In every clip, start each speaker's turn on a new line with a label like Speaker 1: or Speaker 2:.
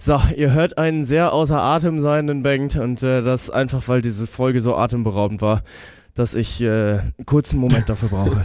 Speaker 1: So, ihr hört einen sehr außer Atem seienden Bengt und äh, das einfach, weil diese Folge so atemberaubend war, dass ich äh, einen kurzen Moment dafür brauche.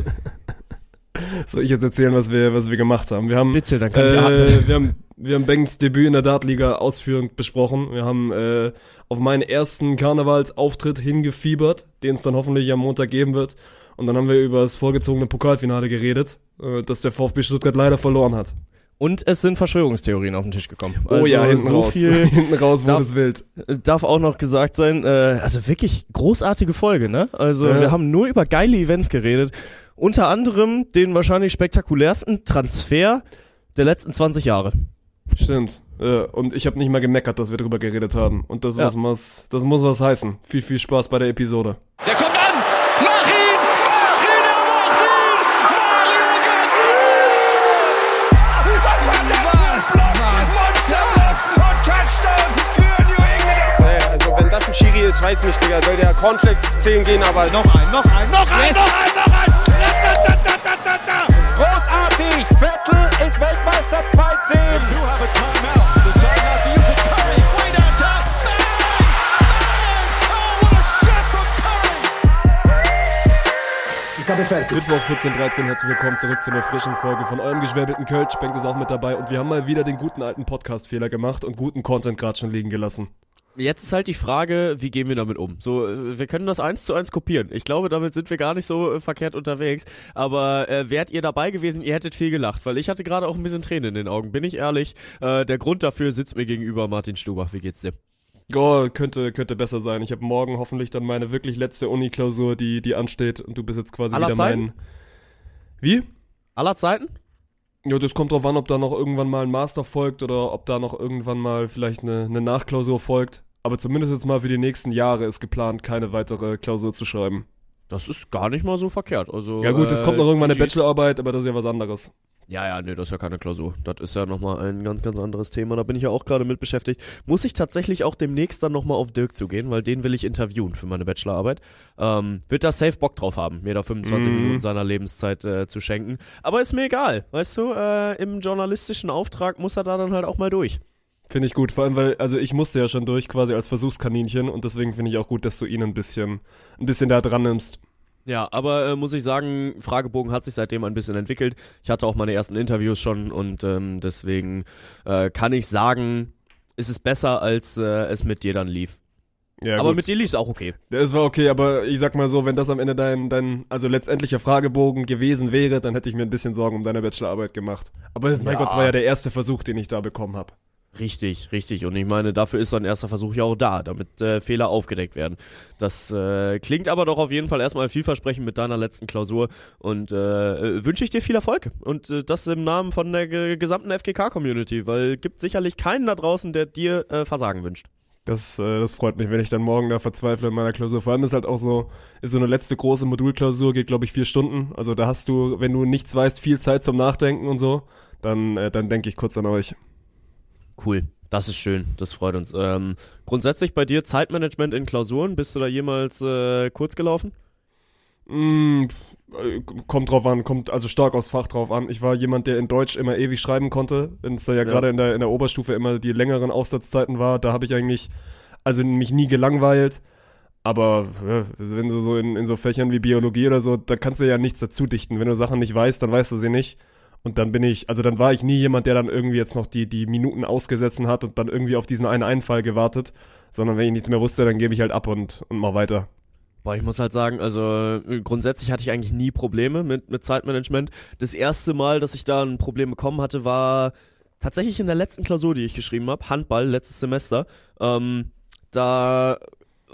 Speaker 2: Soll ich jetzt erzählen, was wir, was wir gemacht haben? Wir haben,
Speaker 1: Bitte, dann kann ich
Speaker 2: äh,
Speaker 1: atmen.
Speaker 2: wir haben, wir haben Bengts Debüt in der Dartliga ausführend besprochen. Wir haben äh, auf meinen ersten Karnevalsauftritt hingefiebert, den es dann hoffentlich am Montag geben wird. Und dann haben wir über das vorgezogene Pokalfinale geredet, äh, das der VfB Stuttgart leider verloren hat.
Speaker 1: Und es sind Verschwörungstheorien auf den Tisch gekommen.
Speaker 2: Oh ja, hinten
Speaker 1: so
Speaker 2: raus.
Speaker 1: viel
Speaker 2: hinten raus wurde
Speaker 1: darf-
Speaker 2: es wild.
Speaker 1: darf auch noch gesagt sein. Äh, also wirklich großartige Folge, ne? Also
Speaker 2: Ja.
Speaker 1: wir haben nur über geile Events geredet. Unter anderem den wahrscheinlich spektakulärsten Transfer der letzten 20 Jahre.
Speaker 2: Stimmt. Äh, und ich habe nicht mal gemeckert, dass wir drüber geredet haben. Und das,
Speaker 1: Ja.
Speaker 2: was muss, das muss was heißen. Viel, viel Spaß bei der Episode.
Speaker 3: Der
Speaker 4: Ist, weiß nicht, Digga, soll der Cornflakes 10 gehen, aber noch ein, noch ein, noch ein, noch ein, noch ein! Großartig! Vettel ist Weltmeister 2-10!
Speaker 3: You have a timeout. Decide not to use it. Curry, way down top. Bang! Oh, what a shot from Curry!
Speaker 2: Mittwoch 14.13 herzlich willkommen zurück zu einer frischen Folge von eurem geschwäbelten Kölsch. Bengt ist auch mit dabei und wir haben mal wieder den guten alten Podcast-Fehler gemacht und guten Content gerade schon liegen gelassen.
Speaker 1: Jetzt ist halt die Frage, wie gehen wir damit um? So, äh, wir können das eins zu eins kopieren. Ich glaube, damit sind wir gar nicht so äh, verkehrt unterwegs. Aber äh, wärt ihr dabei gewesen, ihr hättet viel gelacht, weil ich hatte gerade auch ein bisschen Tränen in den Augen. Bin ich ehrlich? Äh, der Grund dafür sitzt mir gegenüber Martin Stuber. Wie geht's dir?
Speaker 2: Oh, könnte, könnte besser sein. Ich habe morgen hoffentlich dann meine wirklich letzte Uni-Klausur, die, die ansteht und du bist jetzt quasi
Speaker 1: Aller
Speaker 2: wieder
Speaker 1: Zeiten?
Speaker 2: mein... Wie?
Speaker 1: Aller Zeiten?
Speaker 2: Ja, das kommt drauf an, ob da noch irgendwann mal ein Master folgt oder ob da noch irgendwann mal vielleicht eine, eine Nachklausur folgt. Aber zumindest jetzt mal für die nächsten Jahre ist geplant, keine weitere Klausur zu schreiben.
Speaker 1: Das ist gar nicht mal so verkehrt. Also,
Speaker 2: Ja gut, es kommt noch irgendwann eine. Bachelorarbeit, aber das ist ja was anderes.
Speaker 1: Ja, ja, nee, das ist ja keine Klausur. Das ist ja nochmal ein ganz, ganz anderes Thema. Da bin ich ja auch gerade mit beschäftigt. Muss ich tatsächlich auch demnächst dann nochmal auf Dirk zugehen, weil den will ich interviewen für meine Bachelorarbeit. Ähm, wird da safe Bock drauf haben, mir da 25
Speaker 2: Mhm.
Speaker 1: Minuten seiner Lebenszeit äh, zu schenken. Aber ist mir egal, weißt du, äh, im journalistischen Auftrag muss er da dann halt auch mal durch.
Speaker 2: Finde ich gut, vor allem, weil, also ich musste ja schon durch quasi als Versuchskaninchen und deswegen finde ich auch gut, dass du ihn ein bisschen, ein bisschen da dran nimmst.
Speaker 1: Ja, aber äh, muss ich sagen, Fragebogen hat sich seitdem ein bisschen entwickelt. Ich hatte auch meine ersten Interviews schon und ähm, deswegen äh, kann ich sagen, ist es besser, als äh, es mit dir dann lief.
Speaker 2: Ja,
Speaker 1: aber
Speaker 2: gut.
Speaker 1: mit dir lief es auch okay.
Speaker 2: Es war okay, aber ich sag mal so, wenn das am Ende dein, dein, also letztendlicher Fragebogen gewesen wäre, dann hätte ich mir ein bisschen Sorgen um deine Bachelorarbeit gemacht. Aber mein
Speaker 1: Ja.
Speaker 2: Gott, es war ja der erste Versuch, den ich da bekommen habe.
Speaker 1: Richtig, richtig. Und ich meine, dafür ist ein erster Versuch ja auch da, damit äh, Fehler aufgedeckt werden. Das äh, klingt aber doch auf jeden Fall erstmal vielversprechend mit deiner letzten Klausur und äh, äh, wünsche ich dir viel Erfolg. Und äh, das im Namen von der ge gesamten FGK-Community, weil gibt sicherlich keinen da draußen, der dir äh, Versagen wünscht.
Speaker 2: Das, äh, das freut mich, wenn ich dann morgen da verzweifle in meiner Klausur. Vor allem ist halt auch so, ist so eine letzte große Modulklausur, geht glaube ich vier Stunden. Also da hast du, wenn du nichts weißt, viel Zeit zum Nachdenken und so. Dann, äh, dann denke ich kurz an euch.
Speaker 1: Cool. Das ist schön, das freut uns. Ähm, grundsätzlich bei dir Zeitmanagement in Klausuren, bist du da jemals äh, kurz gelaufen?
Speaker 2: Mm, äh, kommt drauf an, kommt also stark aufs Fach drauf an. Ich war jemand, der in Deutsch immer ewig schreiben konnte. Wenn es da ja,
Speaker 1: Ja.
Speaker 2: gerade in der, in der Oberstufe immer die längeren Aufsatzzeiten war, da habe ich eigentlich, also mich nie gelangweilt. Aber ja, wenn du so in, in so Fächern wie Biologie oder so, da kannst du ja nichts dazu dichten. Wenn du Sachen nicht weißt, dann weißt du sie nicht. Und dann bin ich, also dann war ich nie jemand, der dann irgendwie jetzt noch die, die Minuten ausgesetzt hat und dann irgendwie auf diesen einen Einfall gewartet. Sondern wenn ich nichts mehr wusste, dann gebe ich halt ab und, und mach weiter.
Speaker 1: Boah, ich muss halt sagen, also äh, grundsätzlich hatte ich eigentlich nie Probleme mit, mit Zeitmanagement. Das erste Mal, dass ich da ein Problem bekommen hatte, war tatsächlich in der letzten Klausur, die ich geschrieben habe, Handball, letztes Semester. Ähm, da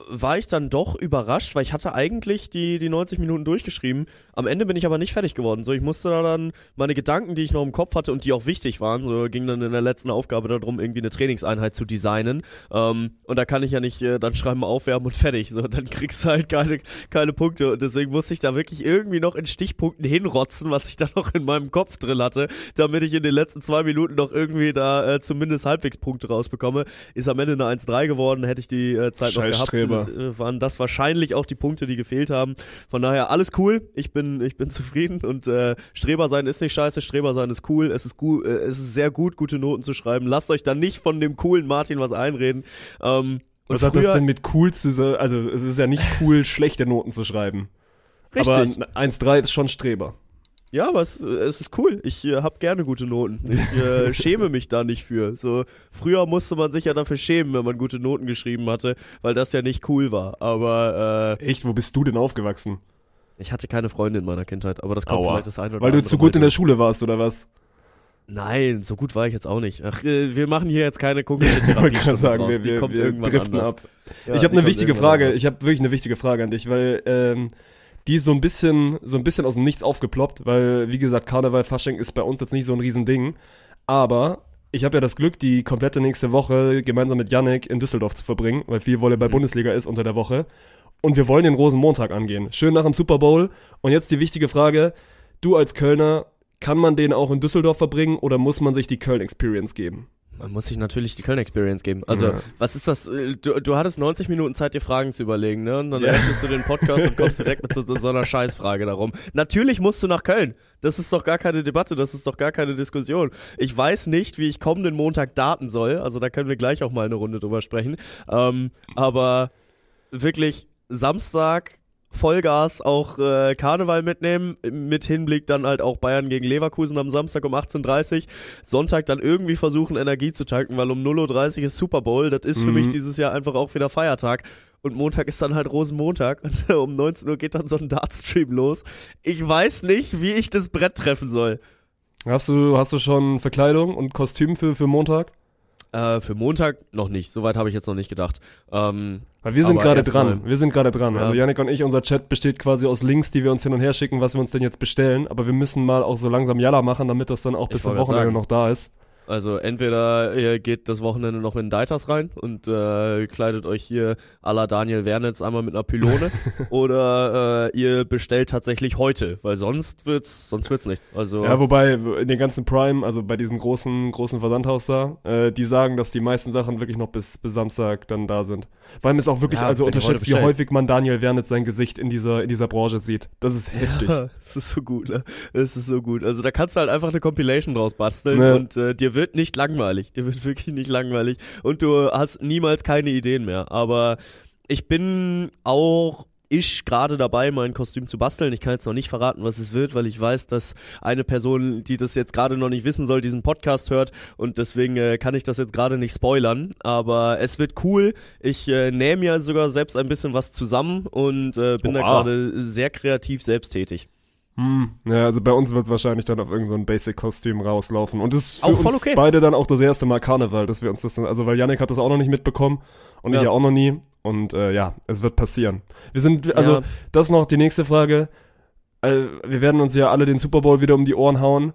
Speaker 1: war ich dann doch überrascht, weil ich hatte eigentlich die, die 90 Minuten durchgeschrieben. Am Ende bin ich aber nicht fertig geworden. So, ich musste da dann meine Gedanken, die ich noch im Kopf hatte und die auch wichtig waren, so ging dann in der letzten Aufgabe darum, irgendwie eine Trainingseinheit zu designen. Ähm, und da kann ich ja nicht äh, dann schreiben, aufwärmen und fertig. So, dann kriegst du halt keine, keine Punkte. Und deswegen musste ich da wirklich irgendwie noch in Stichpunkten hinrotzen, was ich da noch in meinem Kopf drin hatte, damit ich in den letzten zwei Minuten noch irgendwie da äh, zumindest halbwegs Punkte rausbekomme. Ist am Ende eine 1-3 geworden, hätte ich die äh, Zeit noch gehabt.
Speaker 2: Streber.
Speaker 1: äh, waren das wahrscheinlich auch die Punkte, die gefehlt haben. Von daher alles cool. Ich bin, ich bin zufrieden und äh, Streber sein ist nicht scheiße. Streber sein ist cool. Es ist gut, äh, es ist sehr gut, gute Noten zu schreiben. Lasst euch dann nicht von dem coolen Martin was einreden. Ähm,
Speaker 2: Was hat das denn mit cool zu sein? Also, es ist ja nicht cool, schlechte Noten zu schreiben.
Speaker 1: Richtig.
Speaker 2: Aber ein 1,3 ist schon Streber.
Speaker 1: Ja, aber es, es ist cool. Ich äh, habe gerne gute Noten. Ich äh, schäme mich da nicht für. So früher musste man sich ja dafür schämen, wenn man gute Noten geschrieben hatte, weil das ja nicht cool war. Aber äh,
Speaker 2: Echt, wo bist du denn aufgewachsen?
Speaker 1: Ich hatte keine Freunde in meiner Kindheit. Aber das kommt
Speaker 2: Aua.
Speaker 1: vielleicht das eine oder
Speaker 2: Weil du zu gut in der Schule warst, oder was?
Speaker 1: Nein, so gut war ich jetzt auch nicht. Ach, äh, wir machen hier jetzt keine kognitive
Speaker 2: Ich
Speaker 1: Therapie.
Speaker 2: wollte gerade sagen,
Speaker 1: raus.
Speaker 2: wir,
Speaker 1: die
Speaker 2: wir,
Speaker 1: kommt
Speaker 2: wir
Speaker 1: irgendwann
Speaker 2: driften
Speaker 1: anders.
Speaker 2: ab.
Speaker 1: Ja,
Speaker 2: ich habe eine wichtige Frage.
Speaker 1: anders.
Speaker 2: Ich habe wirklich eine wichtige Frage an dich, weil ähm, die ist so ein bisschen, so ein bisschen aus dem Nichts aufgeploppt, weil wie gesagt Karneval, Fasching ist bei uns jetzt nicht so ein Riesending. Aber ich habe ja das Glück, die komplette nächste Woche gemeinsam mit Yannick in Düsseldorf zu verbringen, weil viel Volleyball
Speaker 1: Mhm.
Speaker 2: Bundesliga ist unter der Woche. Und wir wollen den Rosenmontag angehen. Schön nach dem Super Bowl. Und jetzt die wichtige Frage: Du als Kölner, kann man den auch in Düsseldorf verbringen oder muss man sich die Köln-Experience geben?
Speaker 1: Man muss sich natürlich die Köln-Experience geben. Also,
Speaker 2: Ja.
Speaker 1: was ist das? äh, Du, du hattest 90 Minuten Zeit, dir Fragen zu überlegen, ne? Und dann öffnest du den Podcast und kommst direkt mit so, so einer Scheißfrage darum. Natürlich musst du nach Köln. Das ist doch gar keine Debatte, das ist doch gar keine Diskussion. Ich weiß nicht, wie ich kommenden Montag daten soll. Also, da können wir gleich auch mal eine Runde drüber sprechen. Ähm, aber wirklich, Samstag Vollgas auch äh, Karneval mitnehmen, mit Hinblick dann halt auch Bayern gegen Leverkusen am Samstag um 18.30 Sonntag dann irgendwie versuchen Energie zu tanken, weil um 0.30 Uhr ist Super Bowl, das ist für
Speaker 2: Mhm.
Speaker 1: mich dieses Jahr einfach auch wieder Feiertag. Und Montag ist dann halt Rosenmontag und um 19 Uhr geht dann so ein Dartstream los. Ich weiß nicht, wie ich das Brett treffen soll.
Speaker 2: Hast du, hast du schon Verkleidung und Kostüm für, für Montag?
Speaker 1: Äh, für Montag noch nicht, soweit habe ich jetzt noch nicht gedacht. Ähm,
Speaker 2: Weil wir sind gerade dran. Wir sind gerade dran.
Speaker 1: Ja.
Speaker 2: Also Janik und ich, unser Chat besteht quasi aus Links, die wir uns hin und her schicken, was wir uns denn jetzt bestellen. Aber wir müssen mal auch so langsam Jalla machen, damit das dann auch bis zum Wochenende noch da ist.
Speaker 1: Also entweder ihr geht das Wochenende noch in Deiters rein und äh, kleidet euch hier à la Daniel Wernitz einmal mit einer Pylone oder äh, ihr bestellt tatsächlich heute, weil sonst wird's sonst wird's nichts. Also
Speaker 2: Ja, wobei in den ganzen Prime, also bei diesem großen, großen Versandhaus da, äh, die sagen, dass die meisten Sachen wirklich noch bis, bis Samstag dann da sind. Vor allem ist auch wirklich,
Speaker 1: Ja,
Speaker 2: also unterschätzt, wie häufig man Daniel Wernitz sein Gesicht in dieser, in dieser Branche sieht. Das ist heftig.
Speaker 1: Es ist so gut, ne? Es ist so gut. Also da kannst du halt einfach eine Compilation draus basteln
Speaker 2: Ne.
Speaker 1: und äh, dir wird nicht langweilig. Dir wird wirklich nicht langweilig und du hast niemals keine Ideen mehr. Aber ich bin auch ich gerade dabei, mein Kostüm zu basteln. Ich kann jetzt noch nicht verraten, was es wird, weil ich weiß, dass eine Person, die das jetzt gerade noch nicht wissen soll, diesen Podcast hört und deswegen äh, kann ich das jetzt gerade nicht spoilern. Aber es wird cool. Ich äh, nähe mir sogar selbst ein bisschen was zusammen und äh, bin da
Speaker 2: Oha.
Speaker 1: gerade sehr kreativ selbsttätig.
Speaker 2: Hm. Ja, also bei uns wird es wahrscheinlich dann auf irgendein so ein Basic-Kostüm rauslaufen. Und das ist für
Speaker 1: Auch
Speaker 2: uns
Speaker 1: okay.
Speaker 2: beide dann auch das erste Mal Karneval, dass wir uns das, also weil Yannick hat das auch noch nicht mitbekommen und ich
Speaker 1: Ja.
Speaker 2: ja auch noch nie. Und äh, ja, es wird passieren. Wir sind, also
Speaker 1: Ja.
Speaker 2: das ist noch die nächste Frage. Äh, wir werden uns ja alle den Super Bowl wieder um die Ohren hauen.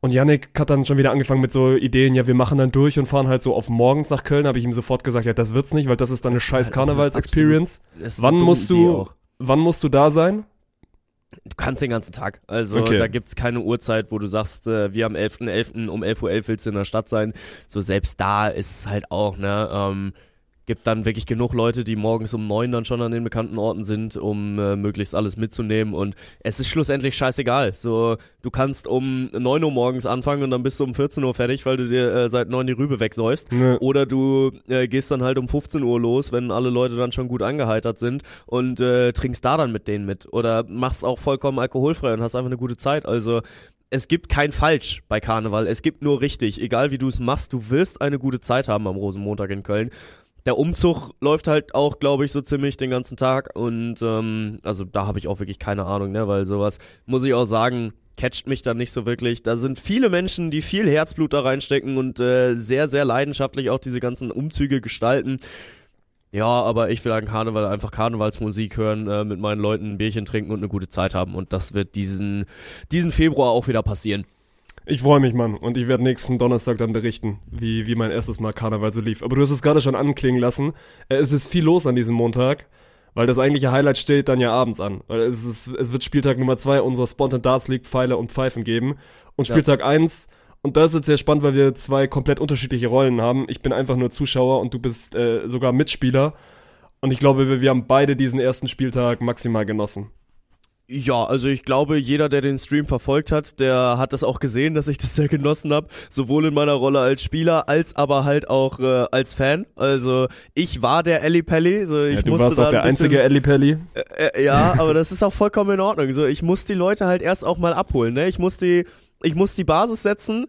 Speaker 2: Und Yannick hat dann schon wieder angefangen mit so Ideen, ja, wir machen dann durch und fahren halt so auf morgens nach Köln. Habe ich ihm sofort gesagt, ja, das wird's nicht, weil das ist dann eine scheiß
Speaker 1: halt
Speaker 2: Karnevals-Experience. Wann musst du, wann musst du da sein?
Speaker 1: Du kannst den ganzen Tag. Also
Speaker 2: Okay.
Speaker 1: da gibt's keine Uhrzeit, wo du sagst, äh, wir am 11.11. um 11.11 Uhr willst du in der Stadt sein. So selbst da ist es halt auch, ne, ähm, gibt dann wirklich genug Leute, die morgens um neun dann schon an den bekannten Orten sind, um äh, möglichst alles mitzunehmen und es ist schlussendlich scheißegal. So, du kannst um 9 Uhr morgens anfangen und dann bist du um 14 Uhr fertig, weil du dir äh, seit 9 die Rübe wegsäufst.
Speaker 2: Ne.
Speaker 1: Oder du äh, gehst dann halt um 15 Uhr los, wenn alle Leute dann schon gut angeheitert sind und äh, trinkst da dann mit denen mit. Oder machst auch vollkommen alkoholfrei und hast einfach eine gute Zeit. Also es gibt kein Falsch bei Karneval, es gibt nur richtig. Egal wie du es machst, du wirst eine gute Zeit haben am Rosenmontag in Köln. Der Umzug läuft halt auch, glaube ich, so ziemlich den ganzen Tag und ähm, also da habe ich auch wirklich keine Ahnung, ne, weil sowas muss ich auch sagen, catcht mich dann nicht so wirklich. Da sind viele Menschen, die viel Herzblut da reinstecken und äh, sehr, sehr leidenschaftlich auch diese ganzen Umzüge gestalten. Ja, aber ich will an Karneval einfach Karnevalsmusik hören, äh, mit meinen Leuten ein Bierchen trinken und eine gute Zeit haben. Und das wird diesen, diesen Februar auch wieder passieren.
Speaker 2: Ich freue mich, Mann. Und ich werde nächsten Donnerstag dann berichten, wie, wie mein erstes Mal Karneval so lief. Aber du hast es gerade schon anklingen lassen. Äh, Es ist viel los an diesem Montag, weil das eigentliche Highlight steht dann ja abends an. Weil es, ist, es wird Spieltag Nummer zwei unserer Spontan Darts League Pfeile und Pfeifen geben. Und
Speaker 1: Ja.
Speaker 2: Spieltag eins und da ist jetzt sehr spannend, weil wir zwei komplett unterschiedliche Rollen haben. Ich bin einfach nur Zuschauer und du bist äh, sogar Mitspieler. Und ich glaube, wir, wir haben beide diesen ersten Spieltag maximal genossen.
Speaker 1: Ja, also ich glaube, jeder, der den Stream verfolgt hat, der hat das auch gesehen, dass ich das sehr genossen habe. Sowohl in meiner Rolle als Spieler, als aber halt auch äh, als Fan. Also ich war der Ellie Pelli. So, ich
Speaker 2: Ja, du
Speaker 1: musste
Speaker 2: warst auch
Speaker 1: ein
Speaker 2: der
Speaker 1: bisschen-
Speaker 2: einzige Ellie Pelli.
Speaker 1: Äh, äh, ja, aber das ist auch vollkommen in Ordnung. So, ich muss die Leute halt erst auch mal abholen. Ne? Ich muss die, ich muss die Basis setzen.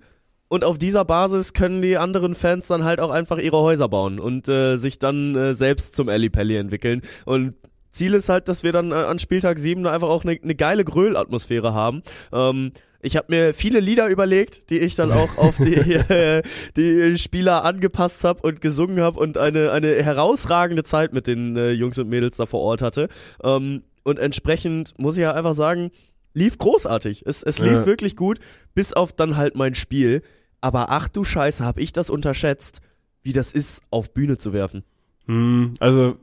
Speaker 1: Und auf dieser Basis können die anderen Fans dann halt auch einfach ihre Häuser bauen und äh, sich dann äh, selbst zum Ellie Pelli entwickeln. Und Ziel ist halt, dass wir dann äh, an Spieltag 7 da einfach auch eine ne geile Gröl-Atmosphäre haben. Ähm, ich habe mir viele Lieder überlegt, die ich dann auch auf die, äh, die Spieler angepasst habe und gesungen habe und eine, eine herausragende Zeit mit den äh, Jungs und Mädels da vor Ort hatte. Ähm, und entsprechend muss ich ja einfach sagen, lief großartig. Es, es lief
Speaker 2: Ja.
Speaker 1: wirklich gut, bis auf dann halt mein Spiel. Aber ach du Scheiße, hab ich das unterschätzt, wie das ist, auf Bühne zu werfen.
Speaker 2: Hm, also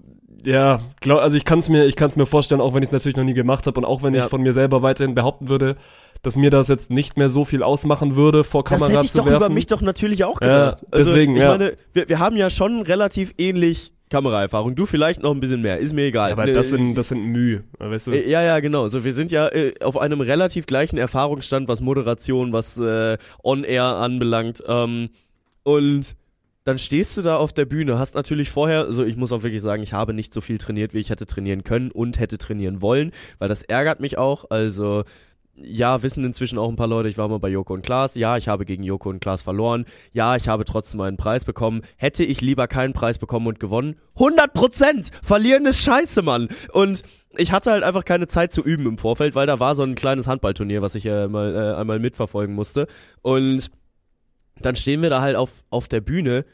Speaker 2: ja, glaub, also ich kann es mir, ich kann es mir vorstellen, auch wenn ich es natürlich noch nie gemacht habe und auch wenn
Speaker 1: Ja.
Speaker 2: ich von mir selber weiterhin behaupten würde, dass mir das jetzt nicht mehr so viel ausmachen würde, vor Kamera
Speaker 1: das hätte ich
Speaker 2: zu
Speaker 1: doch
Speaker 2: werfen.
Speaker 1: über mich doch natürlich auch
Speaker 2: Ja,
Speaker 1: gedacht. also,
Speaker 2: deswegen,
Speaker 1: ich
Speaker 2: ja.
Speaker 1: meine, wir, wir haben ja schon relativ ähnlich Kameraerfahrung. Du vielleicht noch ein bisschen mehr, ist mir egal.
Speaker 2: Ja, aber
Speaker 1: Ne,
Speaker 2: das sind, das sind Mühe, weißt du?
Speaker 1: Äh, Ja, ja, genau. So, wir sind ja äh, auf einem relativ gleichen Erfahrungsstand, was Moderation, was äh, On-Air anbelangt. Ähm, und dann stehst du da auf der Bühne, hast natürlich vorher, also ich muss auch wirklich sagen, ich habe nicht so viel trainiert, wie ich hätte trainieren können und hätte trainieren wollen, weil das ärgert mich auch. Also ja, wissen inzwischen auch ein paar Leute, ich war mal bei Joko und Klaas. Ja, ich habe gegen Joko und Klaas verloren. Ja, ich habe trotzdem einen Preis bekommen. Hätte ich lieber keinen Preis bekommen und gewonnen? 100 Prozent! Verlieren ist scheiße, Mann! Und ich hatte halt einfach keine Zeit zu üben im Vorfeld, weil da war so ein kleines Handballturnier, was ich äh, mal äh, einmal mitverfolgen musste. Und dann stehen wir da halt auf, auf der Bühne.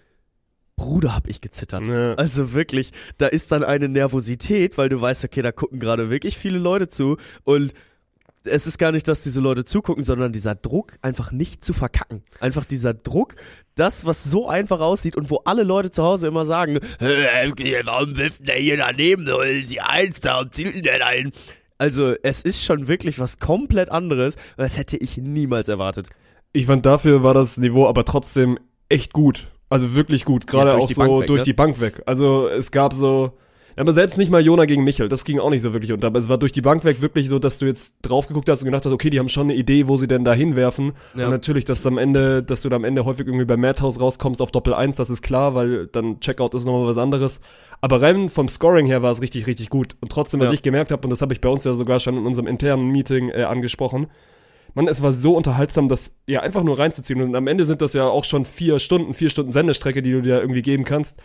Speaker 1: Bruder, hab ich gezittert.
Speaker 2: Ja.
Speaker 1: Also wirklich, da ist dann eine Nervosität, weil du weißt, okay, da gucken gerade wirklich viele Leute zu und es ist gar nicht, dass diese Leute zugucken, sondern dieser Druck, einfach nicht zu verkacken. Einfach dieser Druck, das, was so einfach aussieht und wo alle Leute zu Hause immer sagen, "Äh, warum wirft der hier daneben die Eins da und zielt denn der da hin? Also, es ist schon wirklich was komplett anderes und das hätte ich niemals erwartet.
Speaker 2: Ich fand dafür war das Niveau aber trotzdem echt gut. Also wirklich gut, gerade
Speaker 1: Ja,
Speaker 2: auch so
Speaker 1: weg,
Speaker 2: durch
Speaker 1: ne?
Speaker 2: die Bank weg. Also es gab so, aber selbst nicht mal Jona gegen Michel, das ging auch nicht so wirklich unter. Aber es war durch die Bank weg wirklich so, dass du jetzt drauf geguckt hast und gedacht hast, okay, die haben schon eine Idee, wo sie denn da hinwerfen.
Speaker 1: Ja.
Speaker 2: Und natürlich, dass am Ende, dass du da am Ende häufig irgendwie bei Madhouse rauskommst auf Doppel 1, das ist klar, weil dann Checkout ist nochmal was anderes. Aber rein vom Scoring her war es richtig, richtig gut. Und trotzdem, was
Speaker 1: Ja.
Speaker 2: ich gemerkt habe, und das habe ich bei uns ja sogar schon in unserem internen Meeting äh, angesprochen, Mann, es war so unterhaltsam, das ja einfach nur reinzuziehen. Und am Ende sind das ja auch schon vier Stunden, vier Stunden Sendestrecke, die du dir irgendwie geben kannst.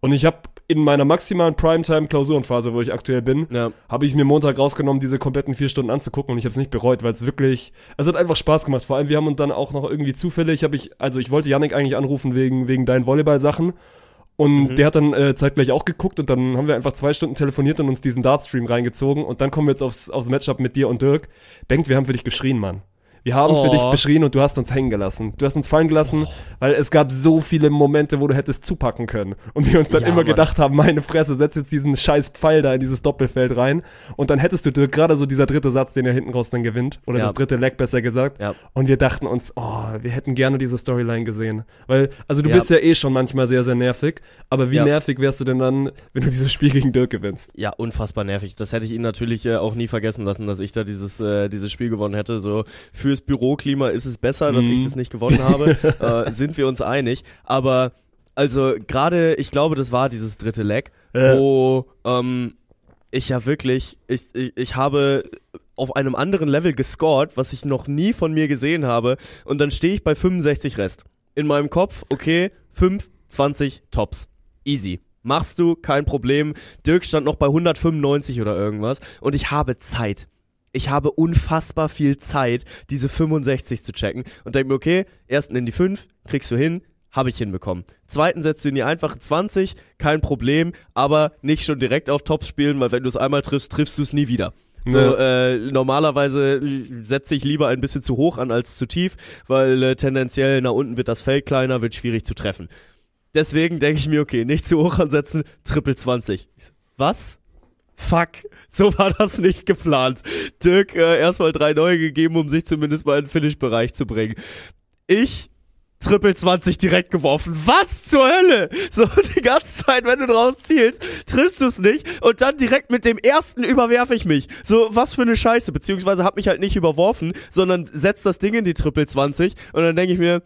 Speaker 2: Und ich habe in meiner maximalen Primetime-Klausurenphase, wo ich aktuell bin,
Speaker 1: Ja.
Speaker 2: habe ich mir Montag rausgenommen, diese kompletten vier Stunden anzugucken und ich habe es nicht bereut, weil es wirklich, es hat einfach Spaß gemacht. Vor allem, wir haben uns dann auch noch irgendwie Zufälle. Ich habe ich, also ich wollte Yannick eigentlich anrufen wegen wegen deinen Volleyball-Sachen. Und
Speaker 1: Mhm.
Speaker 2: der hat dann äh, zeitgleich auch geguckt und dann haben wir einfach zwei Stunden telefoniert und uns diesen Dartstream reingezogen und dann kommen wir jetzt aufs, aufs Matchup mit dir und Dirk. Denkt, wir haben für dich geschrien, Mann. Wir haben für
Speaker 1: Oh.
Speaker 2: dich beschrien und du hast uns hängen gelassen. Du hast uns fallen gelassen, weil es gab so viele Momente, wo du hättest zupacken können. Und wir uns dann
Speaker 1: Ja,
Speaker 2: immer
Speaker 1: Mann.
Speaker 2: gedacht haben, meine Fresse, setz jetzt diesen scheiß Pfeil da in dieses Doppelfeld rein. Und dann hättest du Dirk gerade so dieser dritte Satz, den er hinten raus dann gewinnt. Oder
Speaker 1: Ja.
Speaker 2: das dritte Leg besser gesagt.
Speaker 1: Ja.
Speaker 2: Und wir dachten uns, oh, wir hätten gerne diese Storyline gesehen. Weil, also du bist ja eh schon manchmal sehr, sehr nervig. Aber wie nervig wärst du denn dann, wenn du dieses Spiel gegen Dirk gewinnst?
Speaker 1: Ja, unfassbar nervig. Das hätte ich ihn natürlich äh, auch nie vergessen lassen, dass ich da dieses, äh, dieses Spiel gewonnen hätte. So fürs Büroklima ist es besser, dass
Speaker 2: Mhm.
Speaker 1: ich das nicht gewonnen habe. äh, sind wir uns einig. Aber also gerade, ich glaube, das war dieses dritte Leg,
Speaker 2: Ja.
Speaker 1: wo ähm, ich ja wirklich, ich, ich, ich habe auf einem anderen Level gescored, was ich noch nie von mir gesehen habe. Und dann stehe ich bei 65 Rest. In meinem Kopf, okay, 5, 20 Tops. Easy. Machst du, kein Problem. Dirk stand noch bei 195 oder irgendwas. Und ich habe Zeit. Ich habe unfassbar viel Zeit, diese 65 zu checken. Und denke mir, okay, ersten in die 5, kriegst du hin, habe ich hinbekommen. Zweiten setzt du in die einfache 20, kein Problem, aber nicht schon direkt auf Tops spielen, weil wenn du es einmal triffst, triffst du es nie wieder. So, äh, normalerweise setze ich lieber ein bisschen zu hoch an als zu tief, weil äh, tendenziell nach unten wird das Feld kleiner, wird schwierig zu treffen. Deswegen denke ich mir, okay, nicht zu hoch ansetzen, Triple 20. Ich so, Was? Fuck, so war das nicht geplant. Dirk äh, erstmal drei neue gegeben, um sich zumindest mal in den Finish-Bereich zu bringen. Ich Triple 20 direkt geworfen. Was zur Hölle? So, die ganze Zeit, wenn du draus zielst, triffst du es nicht und dann direkt mit dem ersten überwerfe ich mich. So, was für eine Scheiße. Beziehungsweise hab mich halt nicht überworfen, sondern setzt das Ding in die Triple 20 und dann denke ich mir,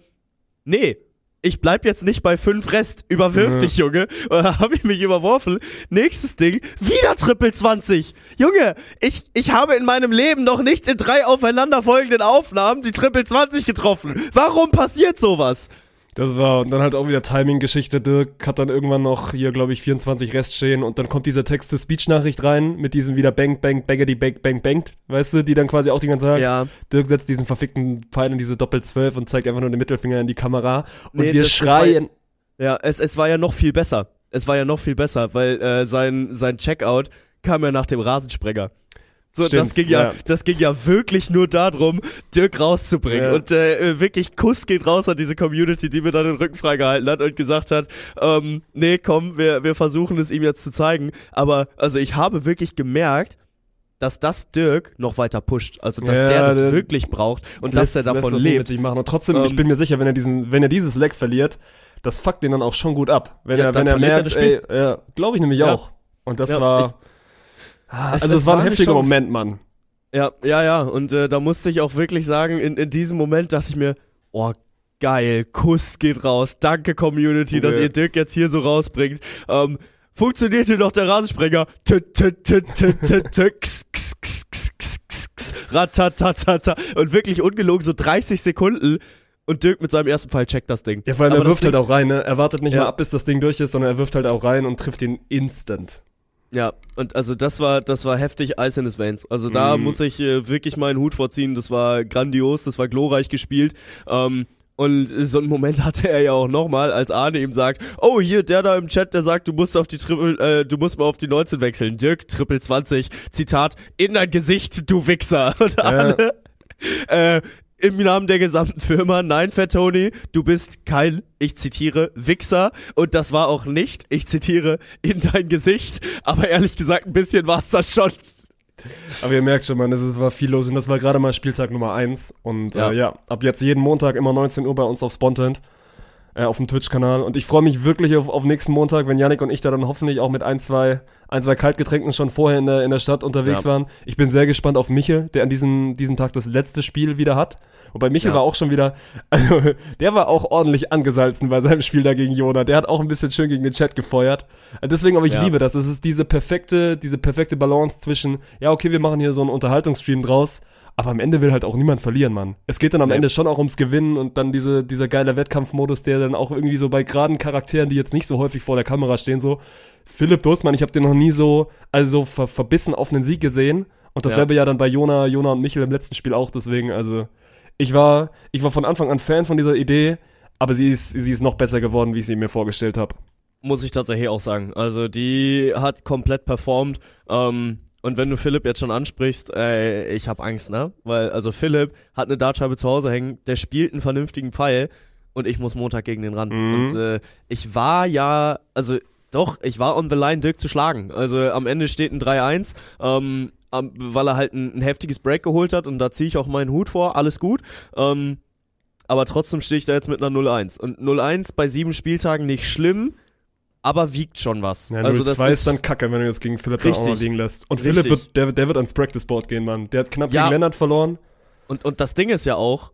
Speaker 1: nee, ich bleib jetzt nicht bei fünf Rest. Überwirf
Speaker 2: Mhm.
Speaker 1: dich, Junge. Dann habe ich mich überworfen. Nächstes Ding, wieder Triple 20. Junge, ich, ich habe in meinem Leben noch nicht in drei aufeinanderfolgenden Aufnahmen die Triple 20 getroffen. Warum passiert sowas?
Speaker 2: Das war, und dann halt auch wieder Timing-Geschichte. Dirk hat dann irgendwann noch hier, glaube ich, 24 Rest stehen und dann kommt dieser Text-to-Speech-Nachricht rein mit diesem wieder Bang, Bang, Baggedy, Bang, Bang, Bang, weißt du, die dann quasi auch die ganze Zeit.
Speaker 1: Ja.
Speaker 2: Dirk setzt diesen verfickten Pfeil in diese Doppel-12 und zeigt einfach nur den Mittelfinger in die Kamera und
Speaker 1: Nee,
Speaker 2: wir
Speaker 1: das- das war-
Speaker 2: schreien.
Speaker 1: Ja, es, es war ja noch viel besser. Es war ja noch viel besser, weil äh, sein, sein Checkout kam ja nach dem Rasensprenger. So,
Speaker 2: Stimmt,
Speaker 1: das ging ja,
Speaker 2: ja.
Speaker 1: das ging ja wirklich nur darum, Dirk rauszubringen.
Speaker 2: Ja.
Speaker 1: Und äh, wirklich Kuss geht raus an diese Community, die mir dann den Rücken freigehalten hat und gesagt hat, ähm, nee, komm, wir, wir versuchen es ihm jetzt zu zeigen. Aber also ich habe wirklich gemerkt, dass das Dirk noch weiter pusht. Also dass
Speaker 2: Ja,
Speaker 1: der das
Speaker 2: der
Speaker 1: wirklich braucht und dass
Speaker 2: Lässt-
Speaker 1: er davon
Speaker 2: das
Speaker 1: lebt.
Speaker 2: Mit sich machen. Und trotzdem,
Speaker 1: Ähm,
Speaker 2: ich bin mir sicher, wenn er diesen, wenn er dieses Leck verliert, das fuckt den dann auch schon gut ab. Wenn er, wenn er
Speaker 1: er
Speaker 2: merkt, ey, ja, glaube ich nämlich auch. Und das war,
Speaker 1: ich-
Speaker 2: Ah, also
Speaker 1: es
Speaker 2: es war
Speaker 1: war
Speaker 2: ein heftiger. Moment, Mann.
Speaker 1: Ja, ja, ja. Und äh, da musste ich auch wirklich sagen, in, in diesem Moment dachte ich mir, oh, geil, Kuss geht raus. Danke, Community, dass
Speaker 2: Ja.
Speaker 1: ihr Dirk jetzt hier so rausbringt. Ähm, funktioniert hier noch der Rasensprenger? Ratatatata. Und wirklich ungelogen so 30 Sekunden. Und Dirk mit seinem ersten Fall checkt das Ding.
Speaker 2: Ja, vor allem,
Speaker 1: Aber
Speaker 2: er wirft halt
Speaker 1: Ding-
Speaker 2: auch rein, ne? Er wartet nicht
Speaker 1: Ja.
Speaker 2: mal ab, bis das Ding durch ist, sondern er wirft halt auch rein und trifft ihn instant.
Speaker 1: Ja, und also das war, das war heftig Ice in his Veins. Also da
Speaker 2: Mhm.
Speaker 1: muss ich äh, wirklich meinen Hut vorziehen. Das war grandios, das war glorreich gespielt. Ähm, und so einen Moment hatte er ja auch nochmal, als Arne ihm sagt, oh hier, der da im Chat, der sagt, du musst auf die Triple, äh, du musst mal auf die 19 wechseln. Dirk, Triple 20, Zitat, in dein Gesicht, du Wichser. Und Arne, äh, im Namen der gesamten Firma, nein, Fat Tony, du bist kein, ich zitiere, Wichser. Und das war auch nicht, ich zitiere, in dein Gesicht. Aber ehrlich gesagt, ein bisschen war es das schon.
Speaker 2: Aber ihr merkt schon, man, es war viel los und das war gerade mal Spieltag Nummer 1. Und
Speaker 1: Ja.
Speaker 2: Äh, ja, ab jetzt jeden Montag immer 19 Uhr bei uns auf Spontent, äh, auf dem Twitch-Kanal. Und ich freue mich wirklich auf, auf nächsten Montag, wenn Yannick und ich da dann hoffentlich auch mit ein, zwei, ein, zwei Kaltgetränken schon vorher in der, in der Stadt unterwegs
Speaker 1: Ja.
Speaker 2: waren. Ich bin sehr gespannt auf Michel, der an diesem, diesem Tag das letzte Spiel wieder hat. Wobei Michel
Speaker 1: Ja.
Speaker 2: war auch schon wieder, also der war auch ordentlich angesalzen bei seinem Spiel da gegen Jona. Der hat auch ein bisschen schön gegen den Chat gefeuert. Also Deswegen, aber ich
Speaker 1: Ja.
Speaker 2: liebe das. Es ist diese perfekte, diese perfekte Balance zwischen, ja, okay, wir machen hier so einen Unterhaltungsstream draus, aber am Ende will halt auch niemand verlieren, Mann. Es geht dann am
Speaker 1: Nee.
Speaker 2: Ende schon auch ums Gewinnen und dann diese, dieser geile Wettkampfmodus, der dann auch irgendwie so bei geraden Charakteren, die jetzt nicht so häufig vor der Kamera stehen, so, Philipp Durstmann, ich habe den noch nie so, also so ver verbissen auf einen Sieg gesehen. Und dasselbe ja. dann bei Jona, Jona und Michel im letzten Spiel auch, deswegen, also, ich war, ich war von Anfang an Fan von dieser Idee, aber sie ist, sie ist noch besser geworden, wie ich sie mir vorgestellt habe.
Speaker 1: Muss ich tatsächlich auch sagen. Also die hat komplett performt. Ähm, und wenn du Philipp jetzt schon ansprichst, äh, ich habe Angst, ne? Weil, also Philipp hat eine Dartscheibe zu Hause hängen, der spielt einen vernünftigen Pfeil und ich muss Montag gegen den ran.
Speaker 2: Mhm.
Speaker 1: Und äh, ich war ja, also doch, ich war on the line, Dirk zu schlagen. Also am Ende steht ein 3-1, ähm, weil er halt ein, ein heftiges Break geholt hat und da ziehe ich auch meinen Hut vor, alles gut. Ähm, aber trotzdem stehe ich da jetzt mit einer 0-1. Und 0-1 bei sieben Spieltagen nicht schlimm, aber wiegt schon was.
Speaker 2: Ja,
Speaker 1: also
Speaker 2: 0-2
Speaker 1: das
Speaker 2: ist dann kacke, wenn du jetzt gegen Philipp da auch
Speaker 1: Richtig.
Speaker 2: liegen lässt. Und
Speaker 1: Richtig.
Speaker 2: Philipp wird, der, der wird ans Practice Board gehen, Mann. Der hat knapp
Speaker 1: Ja.
Speaker 2: gegen Lennart verloren.
Speaker 1: Und, und das Ding ist ja auch,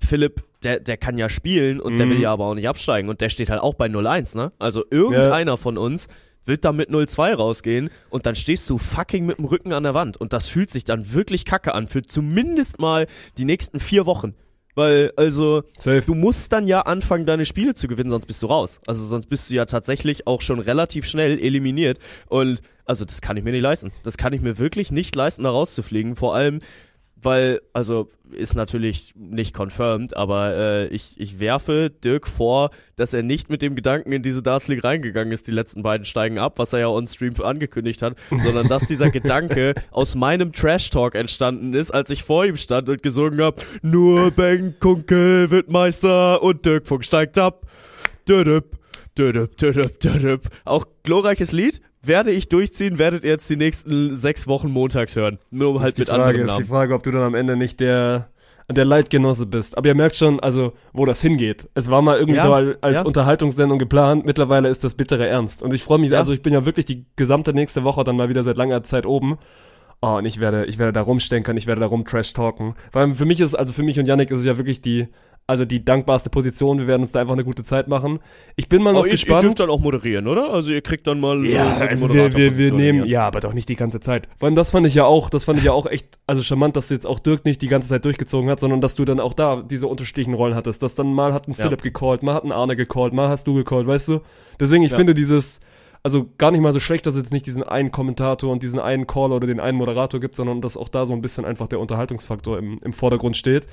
Speaker 1: Philipp, der, der kann ja spielen und der
Speaker 2: Mhm.
Speaker 1: will ja aber auch nicht absteigen. Und der steht halt auch bei 0-1, ne? Also irgendeiner von uns wird da mit 0-2 rausgehen und dann stehst du fucking mit dem Rücken an der Wand. Und das fühlt sich dann wirklich kacke an für zumindest mal die nächsten vier Wochen. Weil, also,
Speaker 2: Safe.
Speaker 1: du musst dann ja anfangen, deine Spiele zu gewinnen, sonst bist du raus. Also sonst bist du ja tatsächlich auch schon relativ schnell eliminiert. Und also das kann ich mir nicht leisten. Das kann ich mir wirklich nicht leisten, da rauszufliegen. Vor allem, weil, also ist natürlich nicht confirmed, aber äh, ich, ich werfe Dirk vor, dass er nicht mit dem Gedanken in diese Darts League reingegangen ist, die letzten beiden steigen ab, was er ja on Stream angekündigt hat, sondern dass dieser Gedanke aus meinem Trash Talk entstanden ist, als ich vor ihm stand und gesungen habe, nur Ben Kunkel wird Meister und Dirk Funk steigt ab. Dödöp, dödöp, dödöp, dödöp. Auch glorreiches Lied. Werde ich durchziehen, werdet ihr jetzt die nächsten sechs Wochen montags hören. Nur halt
Speaker 2: ist die
Speaker 1: mit
Speaker 2: Frage,
Speaker 1: anderen
Speaker 2: ist die
Speaker 1: Namen.
Speaker 2: Frage, ob du dann am Ende nicht der, der Leitgenosse bist. Aber ihr merkt schon, also, wo das hingeht. Es war mal irgendwie
Speaker 1: Ja,
Speaker 2: so als,
Speaker 1: ja.
Speaker 2: Unterhaltungssendung geplant. Mittlerweile ist das bittere Ernst. Und ich freue mich,
Speaker 1: Ja.
Speaker 2: also ich bin ja wirklich die gesamte nächste Woche dann mal wieder seit langer Zeit oben. Oh, und ich werde, ich werde da rumstenkern, ich werde da rum trash talken. Weil für mich ist, also für mich und Yannick ist es ja wirklich die, also die dankbarste Position. Wir werden uns da einfach eine gute Zeit machen. Ich bin mal noch
Speaker 1: ihr, ihr
Speaker 2: gespannt.
Speaker 1: dürft dann auch moderieren, oder? Also ihr kriegt dann mal
Speaker 2: Ja,
Speaker 1: so die
Speaker 2: also wir, wir, wir nehmen, ja, aber doch nicht die ganze Zeit. Vor allem das fand ich ja auch, das fand ich ja auch echt, also charmant, dass jetzt auch Dirk nicht die ganze Zeit durchgezogen hat, sondern dass du dann auch da diese unterschiedlichen Rollen hattest. Dass dann mal hat ein
Speaker 1: Ja.
Speaker 2: Philipp gecallt, mal hat ein Arne gecallt, mal hast du gecallt, weißt du? Deswegen, ich
Speaker 1: Ja.
Speaker 2: finde dieses, also gar nicht mal so schlecht, dass es jetzt nicht diesen einen Kommentator und diesen einen Caller oder den einen Moderator gibt, sondern dass auch da so ein bisschen einfach der Unterhaltungsfaktor im, im Vordergrund steht.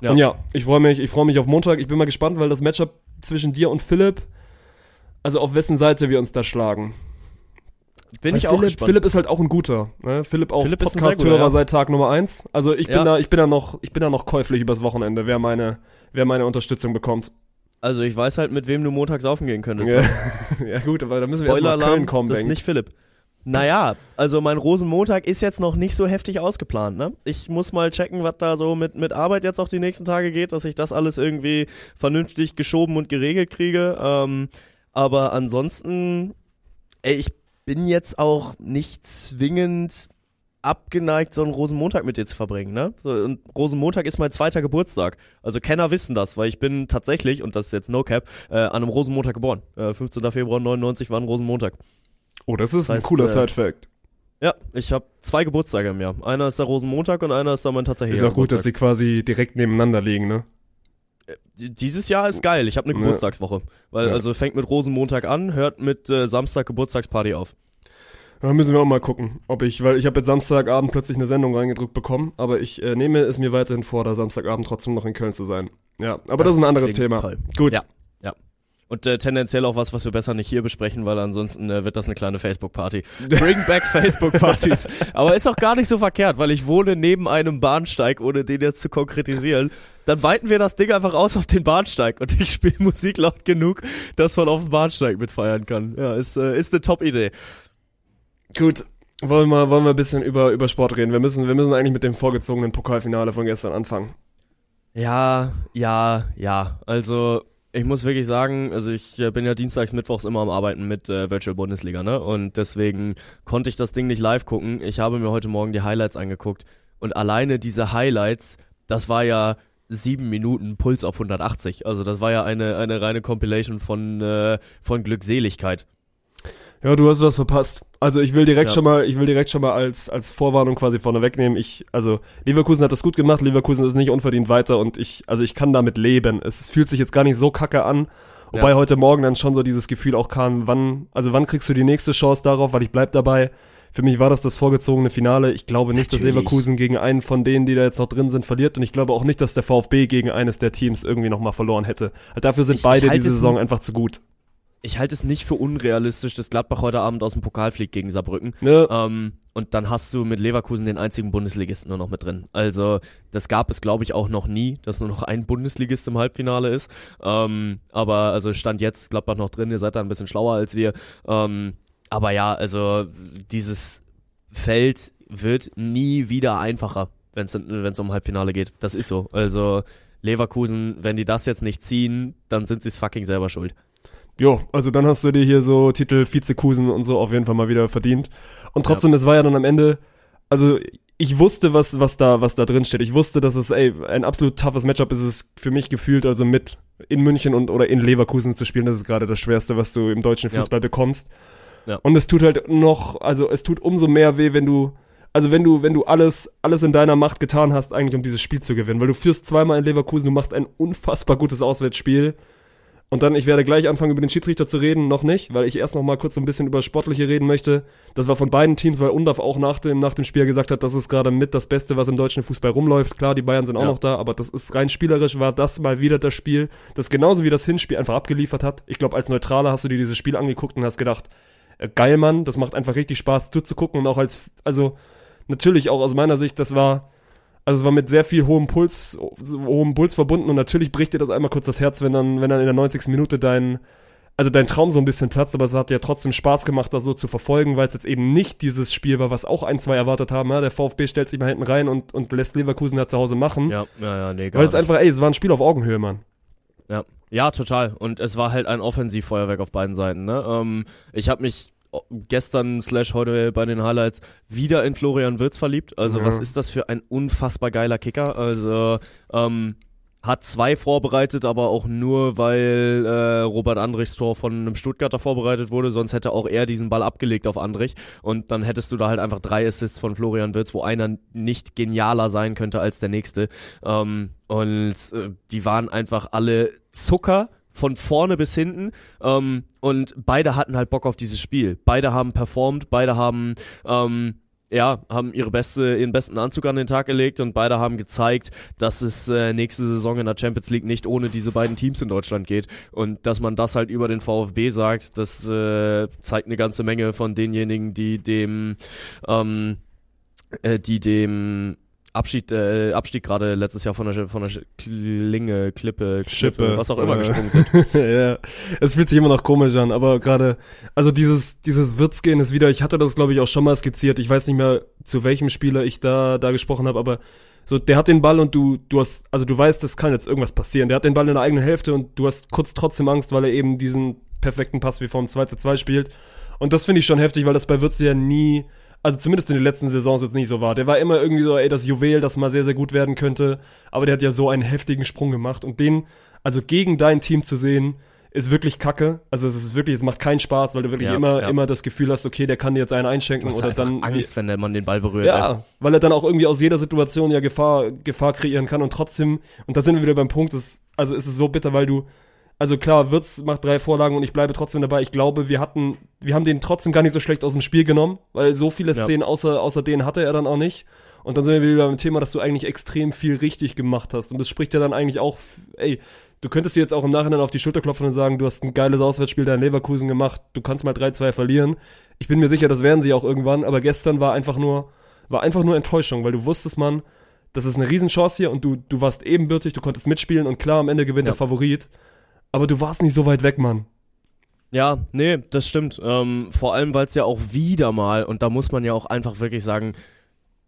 Speaker 1: Ja.
Speaker 2: Und ja, ich freue mich, ich freue mich auf Montag. Ich bin mal gespannt, weil das Matchup zwischen dir und Philipp, also auf wessen Seite wir uns da schlagen.
Speaker 1: Bin
Speaker 2: Weil
Speaker 1: ich auch
Speaker 2: Philipp,
Speaker 1: gespannt.
Speaker 2: Philipp ist halt auch ein guter. Ne? Philipp auch Podcast-Hörer
Speaker 1: ja.
Speaker 2: seit Tag Nummer eins. Also ich bin
Speaker 1: Ja.
Speaker 2: da, ich bin da noch, ich bin da noch käuflich übers Wochenende, wer meine, wer meine Unterstützung bekommt.
Speaker 1: also ich weiß halt, mit wem du montags saufen gehen könntest.
Speaker 2: Ja,
Speaker 1: ne?
Speaker 2: ja gut, aber da müssen wir erst mal nach
Speaker 1: Spoiler-Alarm,
Speaker 2: Köln kommen,
Speaker 1: das ist nicht Philipp. Naja, also mein Rosenmontag ist jetzt noch nicht so heftig ausgeplant, ne? Ich muss mal checken, was da so mit, mit Arbeit jetzt auch die nächsten Tage geht, dass ich das alles irgendwie vernünftig geschoben und geregelt kriege. Ähm, aber ansonsten, ey, ich bin jetzt auch nicht zwingend abgeneigt, so einen Rosenmontag mit dir zu verbringen, ne? So, und Rosenmontag ist mein zweiter Geburtstag. Also Kenner wissen das, weil ich bin tatsächlich, und das ist jetzt No Cap, äh, an einem Rosenmontag geboren. Äh, 15. Februar 99 war ein Rosenmontag.
Speaker 2: Oh, das ist
Speaker 1: Das heißt,
Speaker 2: ein cooler
Speaker 1: äh,
Speaker 2: Side-Fact.
Speaker 1: Ja, ich habe zwei Geburtstage im Jahr. Einer ist der Rosenmontag und einer ist dann mein tatsächlicher
Speaker 2: Ist auch gut, dass
Speaker 1: Geburtstag.
Speaker 2: die quasi direkt nebeneinander liegen, ne?
Speaker 1: Dieses Jahr ist geil. Ich habe eine. Geburtstagswoche. Weil,
Speaker 2: Ja.
Speaker 1: also fängt mit Rosenmontag an, hört mit äh, Samstag Geburtstagsparty auf.
Speaker 2: Da müssen wir auch mal gucken, ob ich, weil ich habe jetzt Samstagabend plötzlich eine Sendung reingedrückt bekommen, aber ich äh, nehme es mir weiterhin vor, da Samstagabend trotzdem noch in Köln zu sein. Ja, aber das, ist ein anderes Thema.
Speaker 1: Toll.
Speaker 2: Gut.
Speaker 1: Ja. Und äh, tendenziell auch was, was wir besser nicht hier besprechen, weil ansonsten äh, wird das eine kleine Facebook-Party. Bring back Facebook-Partys. Aber ist auch gar nicht so verkehrt, weil ich wohne neben einem Bahnsteig, ohne den jetzt zu konkretisieren. Dann weiten wir das Ding einfach aus auf den Bahnsteig und ich spiele Musik laut genug, dass man auf dem Bahnsteig mitfeiern kann. Ja, ist, äh, ist eine Top-Idee.
Speaker 2: Gut. Wollen wir, wollen wir ein bisschen über, über Sport reden? Wir müssen, wir müssen eigentlich mit dem vorgezogenen Pokalfinale von gestern anfangen.
Speaker 1: Ja, ja, ja. Also ich muss wirklich sagen, also ich äh, bin ja dienstags, mittwochs immer am Arbeiten mit äh, Virtual Bundesliga, ne? Und deswegen konnte ich das Ding nicht live gucken. Ich habe mir heute Morgen die Highlights angeguckt und alleine diese Highlights, das war ja sieben Minuten Puls auf 180. Also das war ja eine, eine reine Compilation von, äh, von Glückseligkeit.
Speaker 2: Ja, du hast was verpasst. Also ich will direkt
Speaker 1: Ja.
Speaker 2: schon mal, ich will direkt schon mal als, als Vorwarnung quasi vorne wegnehmen. Ich, also Leverkusen hat das gut gemacht, Leverkusen ist nicht unverdient weiter und ich, also ich kann damit leben. Es fühlt sich jetzt gar nicht so kacke an. Wobei
Speaker 1: Ja.
Speaker 2: heute Morgen dann schon so dieses Gefühl auch kam, wann, also wann kriegst du die nächste Chance darauf, weil ich bleib dabei. Für mich war das das vorgezogene Finale. Ich glaube nicht, dass
Speaker 1: Natürlich.
Speaker 2: Leverkusen gegen einen von denen, die da jetzt noch drin sind, verliert. Und ich glaube auch nicht, dass der VfB gegen eines der Teams irgendwie nochmal verloren hätte. Dafür sind
Speaker 1: Ich- ich
Speaker 2: beide
Speaker 1: halte
Speaker 2: diese
Speaker 1: es
Speaker 2: Saison einfach zu gut.
Speaker 1: Ich halte es nicht für unrealistisch, dass Gladbach heute Abend aus dem Pokal fliegt gegen Saarbrücken.
Speaker 2: Ne?
Speaker 1: Ähm, und dann hast du mit Leverkusen den einzigen Bundesligisten nur noch mit drin. Also das gab es, glaube ich, auch noch nie, dass nur noch ein Bundesligist im Halbfinale ist. Ähm, aber also stand jetzt Gladbach noch drin, ihr seid da ein bisschen schlauer als wir. Ähm, aber ja, also dieses Feld wird nie wieder einfacher, wenn es um Halbfinale geht. Das ist so. Also Leverkusen, wenn die das jetzt nicht ziehen, dann sind sie es fucking selber schuld.
Speaker 2: Jo, also dann hast du dir hier so Titel Vizekusen und so auf jeden Fall mal wieder verdient. Und trotzdem, es war ja dann am Ende, also ich wusste, was, was da, was da drin steht. Ich wusste, dass es, ey, ein absolut toughes Matchup ist es für mich gefühlt, also mit in München und oder in Leverkusen zu spielen, das ist gerade das Schwerste, was du im deutschen
Speaker 1: Ja.
Speaker 2: Fußball bekommst.
Speaker 1: Ja.
Speaker 2: Und es tut halt noch, also es tut umso mehr weh, wenn du, also wenn du, wenn du alles, alles in deiner Macht getan hast, eigentlich um dieses Spiel zu gewinnen, weil du führst zweimal in Leverkusen, du machst ein unfassbar gutes Auswärtsspiel. Und dann, ich werde gleich anfangen, über den Schiedsrichter zu reden, noch nicht, weil ich erst noch mal kurz so ein bisschen über Sportliche reden möchte. Das war von beiden Teams, weil Undaf auch nach dem, nach dem Spiel gesagt hat, das ist gerade mit das Beste, was im deutschen Fußball rumläuft. Klar, die Bayern sind auch
Speaker 1: Ja.
Speaker 2: noch da, aber das ist rein spielerisch, war das mal wieder das Spiel, das genauso wie das Hinspiel einfach abgeliefert hat. Ich glaube, als Neutraler hast du dir dieses Spiel angeguckt und hast gedacht, äh, geil, Mann, das macht einfach richtig Spaß zuzugucken und auch als, also natürlich auch aus meiner Sicht, das war, also es war mit sehr viel hohem Puls, hohem Puls verbunden und natürlich bricht dir das einmal kurz das Herz, wenn dann, wenn dann in der 90. Minute dein, also dein Traum so ein bisschen platzt, aber es hat ja trotzdem Spaß gemacht, das so zu verfolgen, weil es jetzt eben nicht dieses Spiel war, was auch ein, zwei erwartet haben. Ja? Der VfB stellt sich mal hinten rein und, und lässt Leverkusen da zu Hause machen.
Speaker 1: Ja, ja, ja, nee,
Speaker 2: weil es einfach, ey, es war ein Spiel auf Augenhöhe, Mann.
Speaker 1: Ja. ja, total. Und es war halt ein Offensivfeuerwerk auf beiden Seiten. Ne? Ähm, ich habe mich gestern slash heute bei den Highlights wieder in Florian Wirtz verliebt. Also
Speaker 2: Ja.
Speaker 1: was ist das für ein unfassbar geiler Kicker? Also ähm, hat zwei vorbereitet, aber auch nur, weil äh, Robert Andrichs Tor von einem Stuttgarter vorbereitet wurde. Sonst hätte auch er diesen Ball abgelegt auf Andrich. Und dann hättest du da halt einfach drei Assists von Florian Wirtz, wo einer nicht genialer sein könnte als der nächste. Ähm, und äh, die waren einfach alle Zucker von vorne bis hinten. Ähm, und beide hatten halt Bock auf dieses Spiel. Beide haben performt, beide haben ähm, ja, haben ihre beste, ihren besten Anzug an den Tag gelegt und beide haben gezeigt, dass es äh, nächste Saison in der Champions League nicht ohne diese beiden Teams in Deutschland geht. Und dass man das halt über den VfB sagt, das äh, zeigt eine ganze Menge von denjenigen, die dem, ähm, äh, die dem Abschied, äh, Abstieg gerade letztes Jahr von der, von der Klinge, Klippe, Schippe, was auch immer
Speaker 2: Äh,
Speaker 1: gesprungen sind.
Speaker 2: ja, es fühlt sich immer noch komisch an, aber gerade, also dieses, dieses Wirtsgehen ist wieder, ich hatte das glaube ich auch schon mal skizziert, ich weiß nicht mehr, zu welchem Spieler ich da, da gesprochen habe, aber so, der hat den Ball und du, du hast, also du weißt, es kann jetzt irgendwas passieren. Der hat den Ball in der eigenen Hälfte und du hast kurz trotzdem Angst, weil er eben diesen perfekten Pass wie vom 2 zu 2 spielt. Und das finde ich schon heftig, weil das bei Würz ja nie, also zumindest in den letzten Saisons jetzt nicht so war. Der war immer irgendwie so, ey, das Juwel, das mal sehr, sehr gut werden könnte. Aber der hat ja so einen heftigen Sprung gemacht. Und den, also gegen dein Team zu sehen, ist wirklich kacke. Also es ist wirklich, es macht keinen Spaß, weil du wirklich
Speaker 1: Ja,
Speaker 2: immer,
Speaker 1: ja.
Speaker 2: immer das Gefühl hast, okay, der kann dir jetzt einen einschenken
Speaker 1: Du hast
Speaker 2: oder dann.
Speaker 1: Angst, wenn der Mann den Ball berührt.
Speaker 2: Ja, weil er dann auch irgendwie aus jeder Situation ja Gefahr, Gefahr kreieren kann und trotzdem, und da sind wir wieder beim Punkt, ist, also ist es so bitter, weil du, also klar, Wirtz macht drei Vorlagen und ich bleibe trotzdem dabei. Ich glaube, wir hatten, wir haben den trotzdem gar nicht so schlecht aus dem Spiel genommen, weil so viele
Speaker 1: Ja.
Speaker 2: Szenen außer, außer denen hatte er dann auch nicht. Und dann sind wir wieder beim Thema, dass du eigentlich extrem viel richtig gemacht hast. Und das spricht ja dann eigentlich auch, ey, du könntest dir jetzt auch im Nachhinein auf die Schulter klopfen und sagen, du hast ein geiles Auswärtsspiel da in Leverkusen gemacht, du kannst mal 3-2 verlieren. Ich bin mir sicher, das werden sie auch irgendwann, aber gestern war einfach nur, war einfach nur Enttäuschung, weil du wusstest, man, das ist eine Riesenchance hier und du, du warst ebenbürtig, du konntest mitspielen und klar, am Ende gewinnt
Speaker 1: Ja.
Speaker 2: der Favorit. Aber du warst nicht so weit weg, Mann.
Speaker 1: Ja, nee, das stimmt. Ähm, vor allem, weil es ja auch wieder mal, und da muss man ja auch einfach wirklich sagen,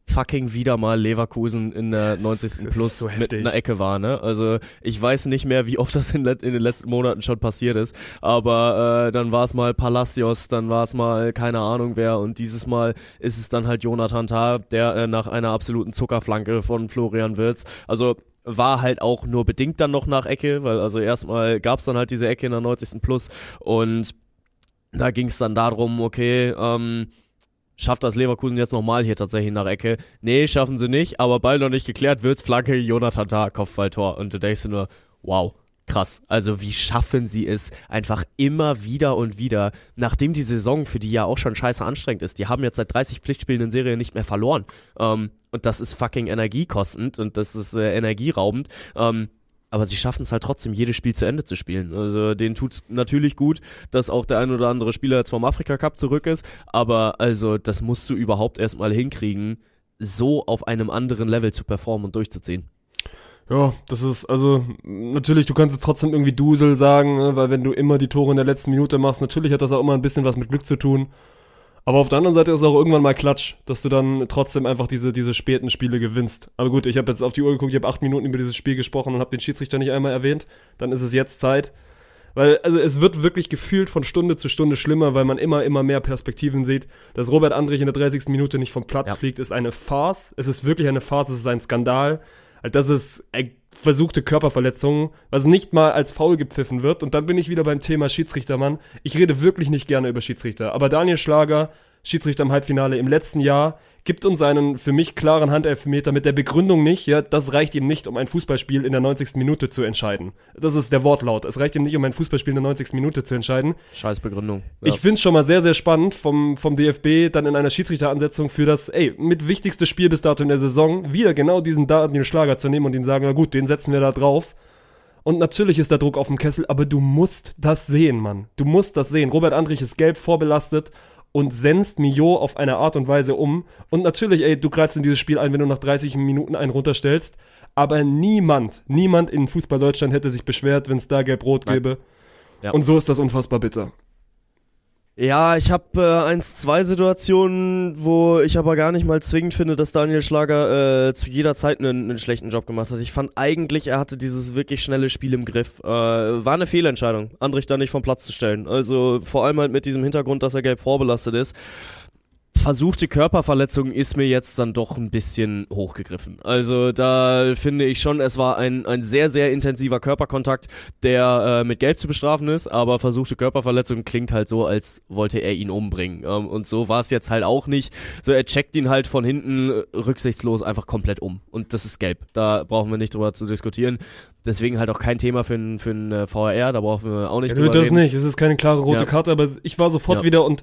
Speaker 1: fucking wieder mal Leverkusen in der
Speaker 2: Es
Speaker 1: 90.
Speaker 2: ist
Speaker 1: Plus
Speaker 2: so
Speaker 1: mit einer Ecke war, ne? Also ich weiß nicht mehr, wie oft das in, in den letzten Monaten schon passiert ist, aber äh, dann war es mal Palacios, dann war es mal keine Ahnung wer und dieses Mal ist es dann halt Jonathan Tah, der äh, nach einer absoluten Zuckerflanke von Florian Wirtz, also war halt auch nur bedingt dann noch nach Ecke, weil also erstmal gab es dann halt diese Ecke in der 90. Plus und da ging es dann darum, okay, ähm, schafft das Leverkusen jetzt nochmal hier tatsächlich nach Ecke? Nee, schaffen sie nicht, aber Ball noch nicht geklärt, wird's Flanke, Jonathan Tah, Kopfballtor. Und du denkst dir nur, wow, krass. Also wie schaffen sie es einfach immer wieder und wieder, nachdem die Saison für die ja auch schon scheiße anstrengend ist. Die haben jetzt seit 30 Pflichtspielen in Serie nicht mehr verloren. Ähm, und das ist fucking energiekostend und das ist äh, energieraubend. Ähm, aber sie schaffen es halt trotzdem, jedes Spiel zu Ende zu spielen. Also denen tut's natürlich gut, dass auch der ein oder andere Spieler jetzt vom Afrika Cup zurück ist. Aber also, das musst du überhaupt erstmal hinkriegen, so auf einem anderen Level zu performen und durchzuziehen.
Speaker 2: Ja, das ist, also, natürlich, du kannst jetzt trotzdem irgendwie Dusel sagen, ne, weil wenn du immer die Tore in der letzten Minute machst, natürlich hat das auch immer ein bisschen was mit Glück zu tun. Aber auf der anderen Seite ist es auch irgendwann mal Klatsch, dass du dann trotzdem einfach diese, diese späten Spiele gewinnst. Aber gut, ich habe jetzt auf die Uhr geguckt, ich habe acht Minuten über dieses Spiel gesprochen und habe den Schiedsrichter nicht einmal erwähnt. Dann ist es jetzt Zeit. Weil, also es wird wirklich gefühlt von Stunde zu Stunde schlimmer, weil man immer, immer mehr Perspektiven sieht. Dass Robert Andrich in der 30. Minute nicht vom Platz
Speaker 1: Ja.
Speaker 2: fliegt, ist eine Farce. Es ist wirklich eine Farce, es ist ein Skandal. Halt, Das ist äh, versuchte Körperverletzung, was nicht mal als faul gepfiffen wird. Und dann bin ich wieder beim Thema Schiedsrichtermann. Ich rede wirklich nicht gerne über Schiedsrichter. Aber Daniel Schlager, Schiedsrichter im Halbfinale im letzten Jahr, gibt uns einen für mich klaren Handelfmeter mit der Begründung nicht, ja, das reicht ihm nicht, um ein Fußballspiel in der 90. Minute zu entscheiden. Das ist der Wortlaut. Es reicht ihm nicht, um ein Fußballspiel in der 90. Minute zu entscheiden.
Speaker 1: Scheiß Begründung.
Speaker 2: Ich finde es schon mal sehr, sehr spannend vom, vom DFB dann in einer Schiedsrichteransetzung für das, ey, mit wichtigstes Spiel bis dato in der Saison, wieder genau diesen Daniel Schlager zu nehmen und ihn sagen, na gut, den setzen wir da drauf. Und natürlich ist da Druck auf dem Kessel, aber du musst das sehen, Mann. Du musst das sehen. Robert Andrich ist gelb vorbelastet und senzt Mio auf eine Art und Weise um. Und natürlich, ey, du greifst in dieses Spiel ein, wenn du nach 30 Minuten einen runterstellst. Aber niemand, niemand in Fußball Deutschland hätte sich beschwert, wenn es da gelb-rot gäbe.
Speaker 1: Ja.
Speaker 2: Und so ist das unfassbar bitter.
Speaker 1: Ja, ich habe äh, eins, zwei Situationen, wo ich aber gar nicht mal zwingend finde, dass Daniel Schlager äh, zu jeder Zeit einen, einen schlechten Job gemacht hat. Ich fand eigentlich, er hatte dieses wirklich schnelle Spiel im Griff. Äh, war eine Fehlentscheidung, Andrich da nicht vom Platz zu stellen. Also vor allem halt mit diesem Hintergrund, dass er gelb vorbelastet ist versuchte Körperverletzung ist mir jetzt dann doch ein bisschen hochgegriffen. Also da finde ich schon, es war ein, ein sehr, sehr intensiver Körperkontakt, der äh, mit Gelb zu bestrafen ist, aber versuchte Körperverletzung klingt halt so, als wollte er ihn umbringen. Ähm, und so war es jetzt halt auch nicht. So, er checkt ihn halt von hinten äh, rücksichtslos einfach komplett um. Und das ist gelb. Da brauchen wir nicht drüber zu diskutieren. Deswegen halt auch kein Thema für ein, für ein äh, VRR, da brauchen wir auch nicht
Speaker 2: Ja,
Speaker 1: drüber
Speaker 2: nö, das
Speaker 1: reden.
Speaker 2: nicht. Es ist keine klare rote
Speaker 1: Ja.
Speaker 2: Karte, aber ich war sofort
Speaker 1: Ja.
Speaker 2: wieder und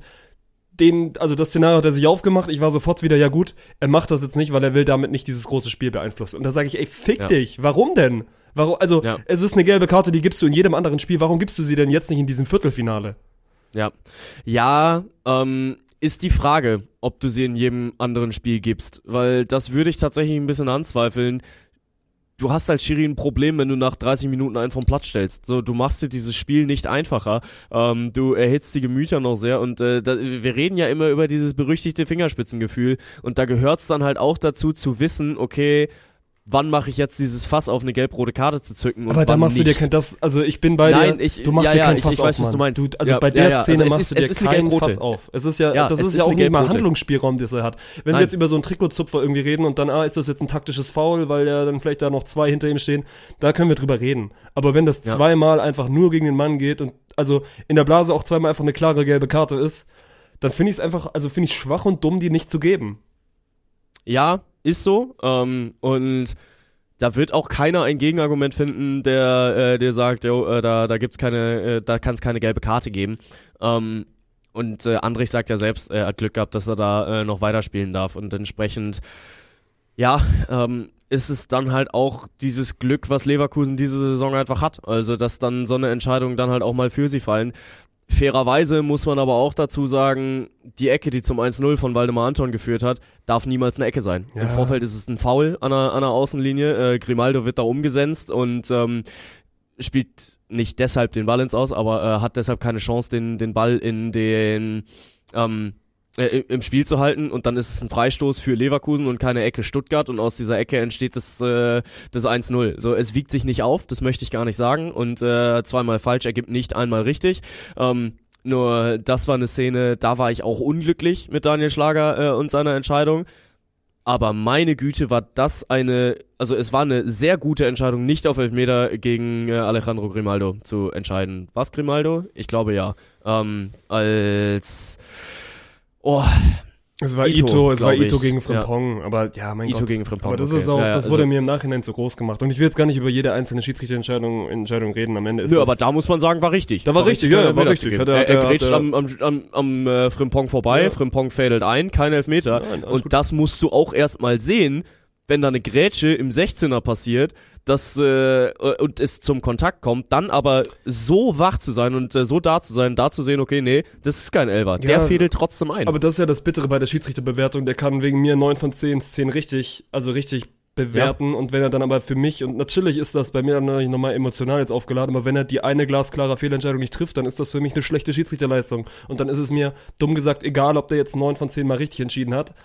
Speaker 2: den, also das Szenario hat er sich aufgemacht. Ich war sofort wieder, ja gut, er macht das jetzt nicht, weil er will damit nicht dieses große Spiel beeinflussen. Und da sage ich, ey, fick
Speaker 1: Ja.
Speaker 2: dich. Warum denn? Warum, also,
Speaker 1: Ja.
Speaker 2: es ist eine gelbe Karte, die gibst du in jedem anderen Spiel. Warum gibst du sie denn jetzt nicht in diesem Viertelfinale?
Speaker 1: Ja. Ja, ähm, ist die Frage, ob du sie in jedem anderen Spiel gibst. Weil das würde ich tatsächlich ein bisschen anzweifeln. Du hast als Schiri ein Problem, wenn du nach 30 Minuten einen vom Platz stellst. So, du machst dir dieses Spiel nicht einfacher. Ähm, du erhitzt die Gemüter noch sehr und äh, da, wir reden ja immer über dieses berüchtigte Fingerspitzengefühl und da gehört's dann halt auch dazu zu wissen, okay, wann mache ich jetzt dieses Fass auf eine gelb-rote Karte zu zücken und
Speaker 2: Aber da machst du dir
Speaker 1: nicht.
Speaker 2: kein, das, also ich bin bei
Speaker 1: Nein,
Speaker 2: dir,
Speaker 1: ich-
Speaker 2: du machst
Speaker 1: ja,
Speaker 2: dir
Speaker 1: ja,
Speaker 2: kein
Speaker 1: ich-
Speaker 2: Fass
Speaker 1: ich weiß,
Speaker 2: auf,
Speaker 1: was du meinst.
Speaker 2: Du, also
Speaker 1: Ja,
Speaker 2: bei der
Speaker 1: ja, ja.
Speaker 2: Szene
Speaker 1: Also
Speaker 2: machst
Speaker 1: ist-
Speaker 2: du dir
Speaker 1: gelb-rote.
Speaker 2: Fass auf. Es ist ja,
Speaker 1: Ja,
Speaker 2: das ist
Speaker 1: ist
Speaker 2: ja auch nicht mal. Handlungsspielraum, den er hat. Wenn wir
Speaker 1: Nein.
Speaker 2: jetzt über so einen Trikotzupfer irgendwie reden und dann, ah, ist das jetzt ein taktisches Foul, weil ja dann vielleicht da noch zwei hinter ihm stehen, da können wir drüber reden. Aber wenn das
Speaker 1: Ja.
Speaker 2: zweimal einfach nur gegen den Mann geht und also in der Blase auch zweimal einfach eine klare gelbe Karte ist, dann finde ich es einfach, also finde ich schwach und dumm, die nicht zu geben.
Speaker 1: Ja, ist so. Ähm, und da wird auch keiner ein Gegenargument finden, der, äh, der sagt, jo, äh, da, da gibt's keine, äh, da kann es keine gelbe Karte geben. Ähm, und äh, Andrich sagt ja selbst, er hat Glück gehabt, dass er da äh, noch weiterspielen darf. Und entsprechend, ja, ähm, ist es dann halt auch dieses Glück, was Leverkusen diese Saison einfach hat. Also, dass dann so eine Entscheidung dann halt auch mal für sie fallen. Fairerweise muss man aber auch dazu sagen, die Ecke, die zum 1-0 von Waldemar Anton geführt hat, darf niemals eine Ecke sein.
Speaker 2: Ja.
Speaker 1: Im Vorfeld ist es ein Foul an der, an der Außenlinie. Äh, Grimaldo wird da umgesetzt und ähm, spielt nicht deshalb den Ball ins Aus, aber äh, hat deshalb keine Chance, den, den Ball in den ähm, äh, im Spiel zu halten und dann ist es ein Freistoß für Leverkusen und keine Ecke Stuttgart und aus dieser Ecke entsteht das, äh, das 1-0. So, es wiegt sich nicht auf, das möchte ich gar nicht sagen und äh, zweimal falsch ergibt nicht einmal richtig. Ähm, nur das war eine Szene, da war ich auch unglücklich mit Daniel Schlager äh, und seiner Entscheidung. Aber meine Güte war das eine, also es war eine sehr gute Entscheidung, nicht auf Elfmeter gegen äh, Alejandro Grimaldo zu entscheiden. Was Grimaldo? Ich glaube ja. Ähm, als oh,
Speaker 2: Es war
Speaker 1: Ito,
Speaker 2: Ito, es war Ito
Speaker 1: ich.
Speaker 2: gegen Frimpong, aber ja, mein
Speaker 1: Ito
Speaker 2: Gott.
Speaker 1: gegen Frimpong.
Speaker 2: Aber das
Speaker 1: okay.
Speaker 2: ist auch,
Speaker 1: Ja, ja,
Speaker 2: das
Speaker 1: also-
Speaker 2: wurde mir im Nachhinein zu groß gemacht. Und ich will jetzt gar nicht über jede einzelne Schiedsrichterentscheidung Entscheidung reden. Am Ende ist
Speaker 1: Nö, aber da muss man sagen, war richtig.
Speaker 2: Da war richtig, ja, ja, war richtig. Hat er-
Speaker 1: er, er grätscht am, am, am, am äh, Frimpong vorbei,
Speaker 2: Ja.
Speaker 1: Frimpong fädelt ein, kein Elfmeter.
Speaker 2: Nein,
Speaker 1: und
Speaker 2: gut.
Speaker 1: das musst du auch erstmal sehen, wenn da eine Grätsche im 16er passiert, dass äh, und es zum Kontakt kommt, dann aber so wach zu sein und äh, so da zu sein, da zu sehen, okay, nee, das ist kein Elfer. Der
Speaker 2: Ja,
Speaker 1: fädelt trotzdem ein.
Speaker 2: Aber das ist ja das Bittere bei der Schiedsrichterbewertung. Der kann wegen mir 9 von 10 Szenen richtig, also richtig bewerten. Und wenn er dann aber für mich, und natürlich ist das bei mir dann nochmal emotional jetzt aufgeladen, aber wenn er die eine glasklare Fehlentscheidung nicht trifft, dann ist das für mich eine schlechte Schiedsrichterleistung. Und dann ist es mir, dumm gesagt, egal, ob der jetzt 9 von 10 mal richtig entschieden hat.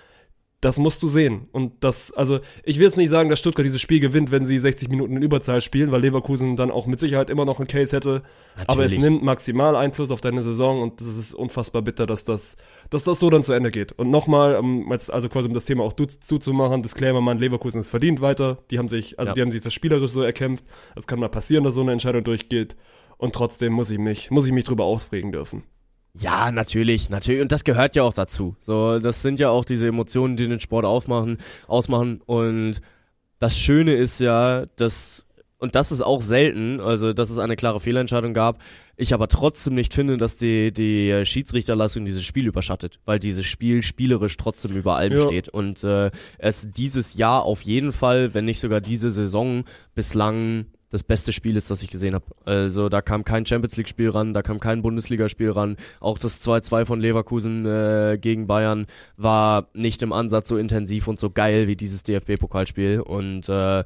Speaker 2: Das musst du sehen. Und das, also, ich will jetzt nicht sagen, dass Stuttgart dieses Spiel gewinnt, wenn sie 60 Minuten in Überzahl spielen, weil Leverkusen dann auch mit Sicherheit immer noch einen Case hätte. Aber es
Speaker 1: Natürlich.
Speaker 2: nimmt maximal Einfluss auf deine Saison und das ist unfassbar bitter, dass das, dass das so dann zu Ende geht. Und nochmal, um, jetzt also quasi um das Thema auch zuzumachen, Disclaimer, Mann, Leverkusen ist verdient weiter. Die haben sich, also
Speaker 1: Ja.
Speaker 2: die haben sich das spielerisch so erkämpft. Es kann mal passieren, dass so eine Entscheidung durchgeht. Und trotzdem muss ich mich, muss ich mich drüber aufregen dürfen.
Speaker 1: Ja, natürlich, natürlich. Und das gehört ja auch dazu. So, das sind ja auch diese Emotionen, die den Sport aufmachen, ausmachen. Und das Schöne ist ja, dass, und das ist auch selten, also dass es eine klare Fehlentscheidung gab, ich aber trotzdem nicht finde, dass die, die Schiedsrichterleistung dieses Spiel überschattet, weil dieses Spiel spielerisch trotzdem über allem
Speaker 2: Ja.
Speaker 1: steht. Und äh, es dieses Jahr auf jeden Fall, wenn nicht sogar diese Saison, bislang das beste Spiel ist, das ich gesehen habe. Also da kam kein Champions League Spiel ran, da kam kein Bundesligaspiel ran. Auch das 2-2 von Leverkusen äh, gegen Bayern war nicht im Ansatz so intensiv und so geil wie dieses DFB-Pokalspiel und äh,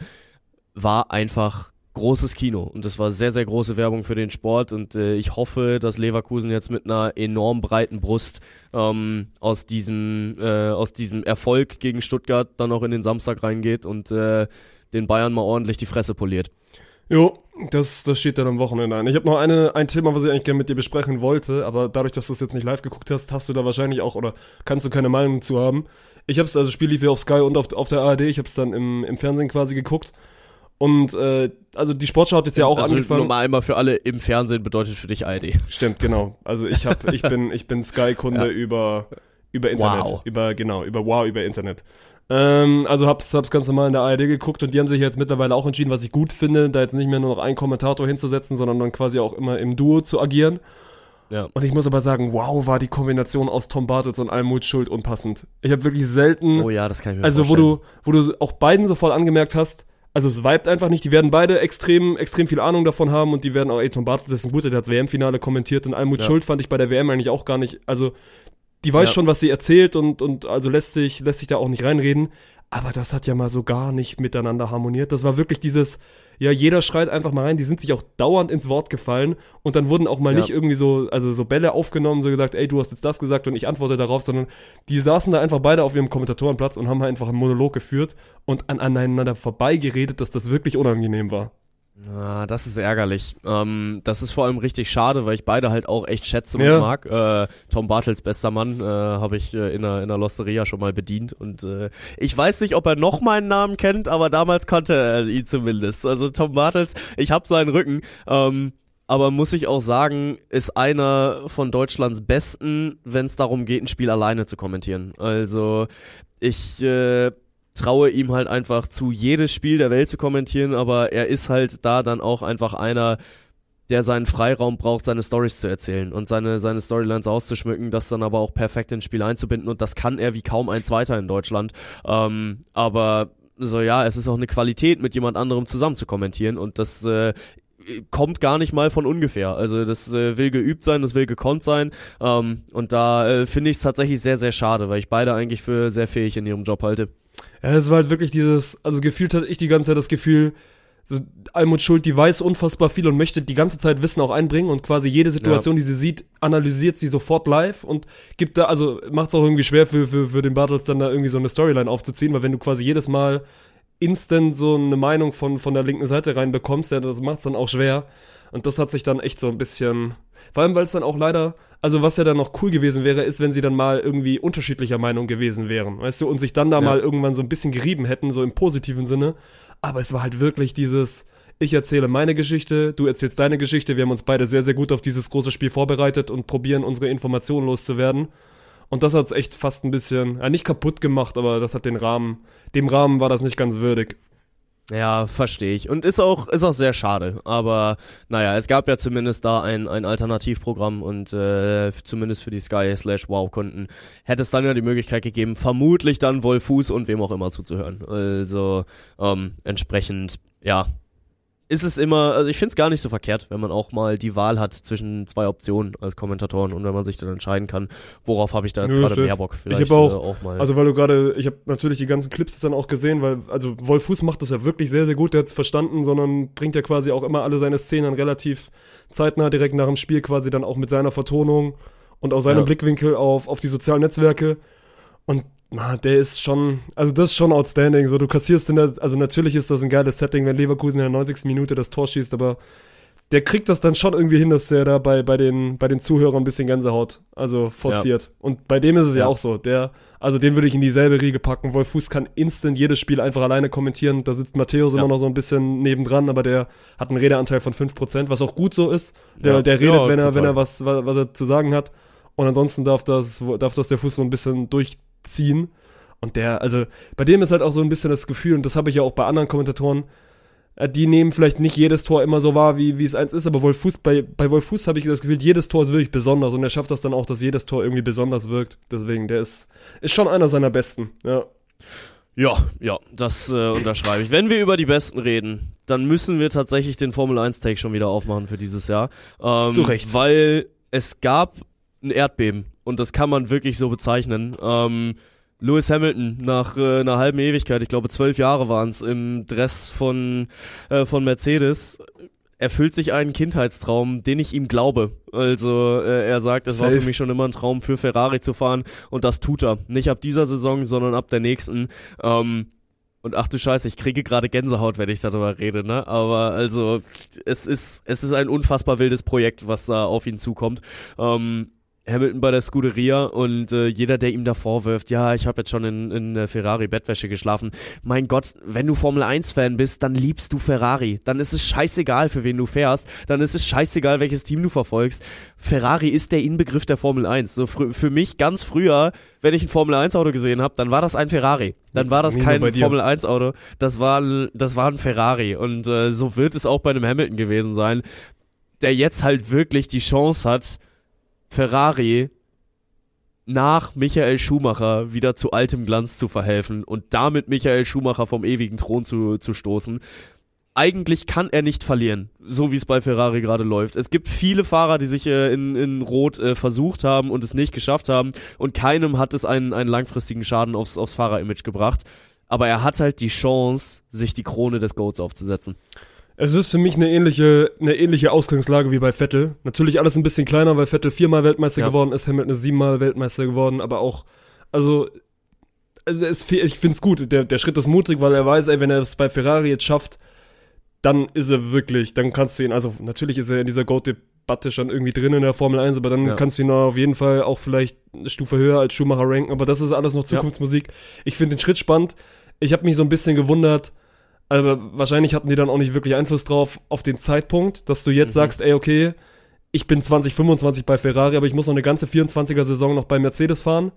Speaker 1: war einfach großes Kino und das war sehr, sehr große Werbung für den Sport und äh, ich hoffe, dass Leverkusen jetzt mit einer enorm breiten Brust ähm, aus, diesem, äh, aus diesem Erfolg gegen Stuttgart dann auch in den Samstag reingeht und äh, den Bayern mal ordentlich die Fresse poliert.
Speaker 2: Jo, das, das steht dann am Wochenende an. Ich habe noch eine, ein Thema, was ich eigentlich gerne mit dir besprechen wollte, aber dadurch, dass du es jetzt nicht live geguckt hast, hast du da wahrscheinlich auch oder kannst du keine Meinung zu haben. Ich habe es, also Spiel lief ja auf Sky und auf, auf der ARD, ich habe es dann im, im Fernsehen quasi geguckt. Und äh, also die Sportschau hat jetzt ja auch
Speaker 1: also
Speaker 2: angefangen.
Speaker 1: Nur mal einmal für alle, im Fernsehen bedeutet für dich ARD.
Speaker 2: Stimmt, genau. Also ich hab, ich bin, ich bin Sky-Kunde
Speaker 1: Ja.
Speaker 2: über, über Internet.
Speaker 1: Wow.
Speaker 2: Über, genau, über Wow, über Internet. Ähm, also hab's, hab's ganz normal in der ARD geguckt und die haben sich jetzt mittlerweile auch entschieden, was ich gut finde, da jetzt nicht mehr nur noch einen Kommentator hinzusetzen, sondern dann quasi auch immer im Duo zu agieren.
Speaker 1: Ja.
Speaker 2: Und ich muss aber sagen, wow, war die Kombination aus Tom Bartels und Almut Schuld unpassend. Ich habe wirklich selten,
Speaker 1: Oh ja, das kann ich mir
Speaker 2: also wo
Speaker 1: vorstellen.
Speaker 2: du, wo du auch beiden sofort angemerkt hast, also es vibet einfach nicht, die werden beide extrem, extrem viel Ahnung davon haben und die werden auch, ey, Tom Bartels ist ein guter, der hat das WM-Finale kommentiert und Almut
Speaker 1: Ja.
Speaker 2: Schuld fand ich bei der WM eigentlich auch gar nicht, also die weiß
Speaker 1: Ja.
Speaker 2: schon, was sie erzählt und, und also lässt sich, lässt sich da auch nicht reinreden, aber das hat ja mal so gar nicht miteinander harmoniert. Das war wirklich dieses, ja, jeder schreit einfach mal rein, die sind sich auch dauernd ins Wort gefallen und dann wurden auch mal
Speaker 1: Ja.
Speaker 2: nicht irgendwie so, also so Bälle aufgenommen, so gesagt, ey, du hast jetzt das gesagt und ich antworte darauf, sondern die saßen da einfach beide auf ihrem Kommentatorenplatz und haben einfach einen Monolog geführt und an, aneinander vorbeigeredet, dass das wirklich unangenehm war.
Speaker 1: Ah, das ist ärgerlich. Ähm, das ist vor allem richtig schade, weil ich beide halt auch echt schätze und
Speaker 2: Ja.
Speaker 1: mag. Äh, Tom Bartels, bester Mann, äh, habe ich äh, in, einer, in einer Losteria schon mal bedient. Und äh, ich weiß nicht, ob er noch meinen Namen kennt, aber damals kannte er ihn zumindest. Also Tom Bartels, ich hab seinen Rücken. Ähm, aber muss ich auch sagen, ist einer von Deutschlands besten, wenn es darum geht, ein Spiel alleine zu kommentieren. Also ich äh, traue ihm halt einfach zu, jedes Spiel der Welt zu kommentieren, aber er ist halt da dann auch einfach einer, der seinen Freiraum braucht, seine Stories zu erzählen und seine, seine Storylines auszuschmücken, das dann aber auch perfekt ins Spiel einzubinden und das kann er wie kaum eins weiter in Deutschland. Ähm, aber so ja, es ist auch eine Qualität, mit jemand anderem zusammen zu kommentieren und das äh, kommt gar nicht mal von ungefähr. Also das äh, will geübt sein, das will gekonnt sein. Ähm, und da äh, finde ich es tatsächlich sehr, sehr schade, weil ich beide eigentlich für sehr fähig in ihrem Job halte.
Speaker 2: Ja, es war halt wirklich dieses, also gefühlt hatte ich die ganze Zeit das Gefühl, so Almut Schuld, die weiß unfassbar viel und möchte die ganze Zeit Wissen auch einbringen und quasi jede Situation, die sie sieht, analysiert sie sofort live und gibt da, also macht es auch irgendwie schwer für, für, für den Bartels dann da irgendwie so eine Storyline aufzuziehen, weil wenn du quasi jedes Mal instant so eine Meinung von, von der linken Seite reinbekommst, ja, das macht es dann auch schwer. Und das hat sich dann echt so ein bisschen, vor allem weil es dann auch leider, also was ja dann noch cool gewesen wäre, ist, wenn sie dann mal irgendwie unterschiedlicher Meinung gewesen wären, weißt du, und sich dann da
Speaker 1: Ja.
Speaker 2: mal irgendwann so ein bisschen gerieben hätten, so im positiven Sinne. Aber es war halt wirklich dieses, ich erzähle meine Geschichte, du erzählst deine Geschichte, wir haben uns beide sehr, sehr gut auf dieses große Spiel vorbereitet und probieren unsere Informationen loszuwerden. Und das hat's echt fast ein bisschen, ja, nicht kaputt gemacht, aber das hat den Rahmen, dem Rahmen war das nicht ganz würdig.
Speaker 1: Ja, verstehe ich. Und ist auch, ist auch sehr schade. Aber naja, es gab ja zumindest da ein, ein Alternativprogramm und äh, zumindest für die Sky slash Wow-Kunden hätte es dann ja die Möglichkeit gegeben, vermutlich dann Wolfuß und wem auch immer zuzuhören. Also ähm, entsprechend, ja, ist es immer, also ich finde es gar nicht so verkehrt, wenn man auch mal die Wahl hat zwischen zwei Optionen als Kommentatoren und wenn man sich dann entscheiden kann, worauf habe ich da jetzt gerade mehr Bock. Vielleicht
Speaker 2: hab auch-
Speaker 1: äh, auch mal.
Speaker 2: Also weil du gerade, ich habe natürlich die ganzen Clips dann auch gesehen, weil, also Wolf Fuß macht das ja wirklich sehr, sehr gut, der hat's verstanden, sondern bringt ja quasi auch immer alle seine Szenen relativ zeitnah direkt nach dem Spiel quasi dann auch mit seiner Vertonung und auch seinem
Speaker 1: Ja.
Speaker 2: Blickwinkel auf, auf die sozialen Netzwerke. Und der ist schon, also das ist schon outstanding. So, du kassierst in der, also natürlich ist das ein geiles Setting, wenn Leverkusen in der 90. Minute das Tor schießt, aber der kriegt das dann schon irgendwie hin, dass der da bei, bei, den, bei den Zuhörern ein bisschen Gänsehaut, also forciert. Und bei dem ist es ja,
Speaker 1: Ja.
Speaker 2: auch so. Der, also den würde ich in dieselbe Riege packen. Wolf Fuß kann instant jedes Spiel einfach alleine kommentieren. Da sitzt Matthäus
Speaker 1: Ja.
Speaker 2: immer noch so ein bisschen nebendran, aber der hat einen Redeanteil von 5%, was auch gut so ist. Der,
Speaker 1: Ja.
Speaker 2: der redet,
Speaker 1: Ja,
Speaker 2: wenn er,
Speaker 1: total.
Speaker 2: wenn er was, was, was er zu sagen hat. Und ansonsten darf das, darf das der Fuß so ein bisschen durchziehen. Und der, also bei dem ist halt auch so ein bisschen das Gefühl, und das habe ich ja auch bei anderen Kommentatoren, äh, die nehmen vielleicht nicht jedes Tor immer so wahr, wie, wie es eins ist, aber Wolf Fuß, bei, bei Wolf Fuß habe ich das Gefühl, jedes Tor ist wirklich besonders und er schafft das dann auch, dass jedes Tor irgendwie besonders wirkt. Deswegen, der ist, ist schon einer seiner besten, ja.
Speaker 1: Ja, ja, das äh, unterschreibe ich. Wenn wir über die Besten reden, dann müssen wir tatsächlich den Formel 1 Take schon wieder aufmachen für dieses Jahr. Ähm,
Speaker 2: Zu Recht.
Speaker 1: Weil es gab ein Erdbeben und das kann man wirklich so bezeichnen. Ähm, Lewis Hamilton nach äh, einer halben Ewigkeit, ich glaube zwölf Jahre waren es, im Dress von, äh, von Mercedes, erfüllt sich einen Kindheitstraum, den ich ihm glaube. Also äh, er sagt, es war für mich schon immer ein Traum, für Ferrari zu fahren und das tut er. Nicht ab dieser Saison, sondern ab der nächsten. Ähm, und ach du Scheiße, ich kriege gerade Gänsehaut, wenn ich darüber rede, ne? Aber also, es ist, es ist ein unfassbar wildes Projekt, was da auf ihn zukommt. Ähm, Hamilton bei der Scuderia und äh, jeder, der ihm da vorwirft, ja, ich habe jetzt schon in, in äh, Ferrari-Bettwäsche geschlafen. Mein Gott, wenn du Formel 1-Fan bist, dann liebst du Ferrari. Dann ist es scheißegal, für wen du fährst. Dann ist es scheißegal, welches Team du verfolgst. Ferrari ist der Inbegriff der Formel 1. So für mich ganz früher, wenn ich ein Formel 1-Auto gesehen habe, dann war das ein Ferrari. Dann war das
Speaker 2: Nicht
Speaker 1: kein. Formel 1-Auto, das war, ein- das war ein Ferrari. Und äh, so wird es auch bei einem Hamilton gewesen sein, der jetzt halt wirklich die Chance hat, Ferrari nach Michael Schumacher wieder zu altem Glanz zu verhelfen und damit Michael Schumacher vom ewigen Thron zu, zu stoßen. Eigentlich kann er nicht verlieren, so wie es bei Ferrari gerade läuft. Es gibt viele Fahrer, die sich äh, in, in Rot äh, versucht haben und es nicht geschafft haben und keinem hat es einen, einen langfristigen Schaden aufs, aufs Fahrerimage gebracht. Aber er hat halt die Chance, sich die Krone des Goats aufzusetzen.
Speaker 2: Es ist für mich eine ähnliche, eine ähnliche Ausgangslage wie bei Vettel. Natürlich alles ein bisschen kleiner, weil Vettel viermal Weltmeister
Speaker 1: Ja.
Speaker 2: geworden ist, Hamilton ist siebenmal Weltmeister geworden, aber auch, also, also es, ich find's gut. Der, der Schritt ist mutig, weil er weiß, ey, wenn er es bei Ferrari jetzt schafft, dann ist er wirklich, dann kannst du ihn, also natürlich ist er in dieser Goat-Debatte schon irgendwie drin in der Formel 1, aber dann
Speaker 1: Ja.
Speaker 2: kannst du ihn auf jeden Fall auch vielleicht eine Stufe höher als Schumacher ranken, aber das ist alles noch Zukunftsmusik. Ich finde den Schritt spannend. Ich habe mich so ein bisschen gewundert, aber wahrscheinlich hatten die dann auch nicht wirklich Einfluss drauf auf den Zeitpunkt, dass du jetzt
Speaker 1: Mhm.
Speaker 2: sagst, ey, okay, ich bin 2025 bei Ferrari, aber ich muss noch eine ganze 24er Saison noch bei Mercedes fahren.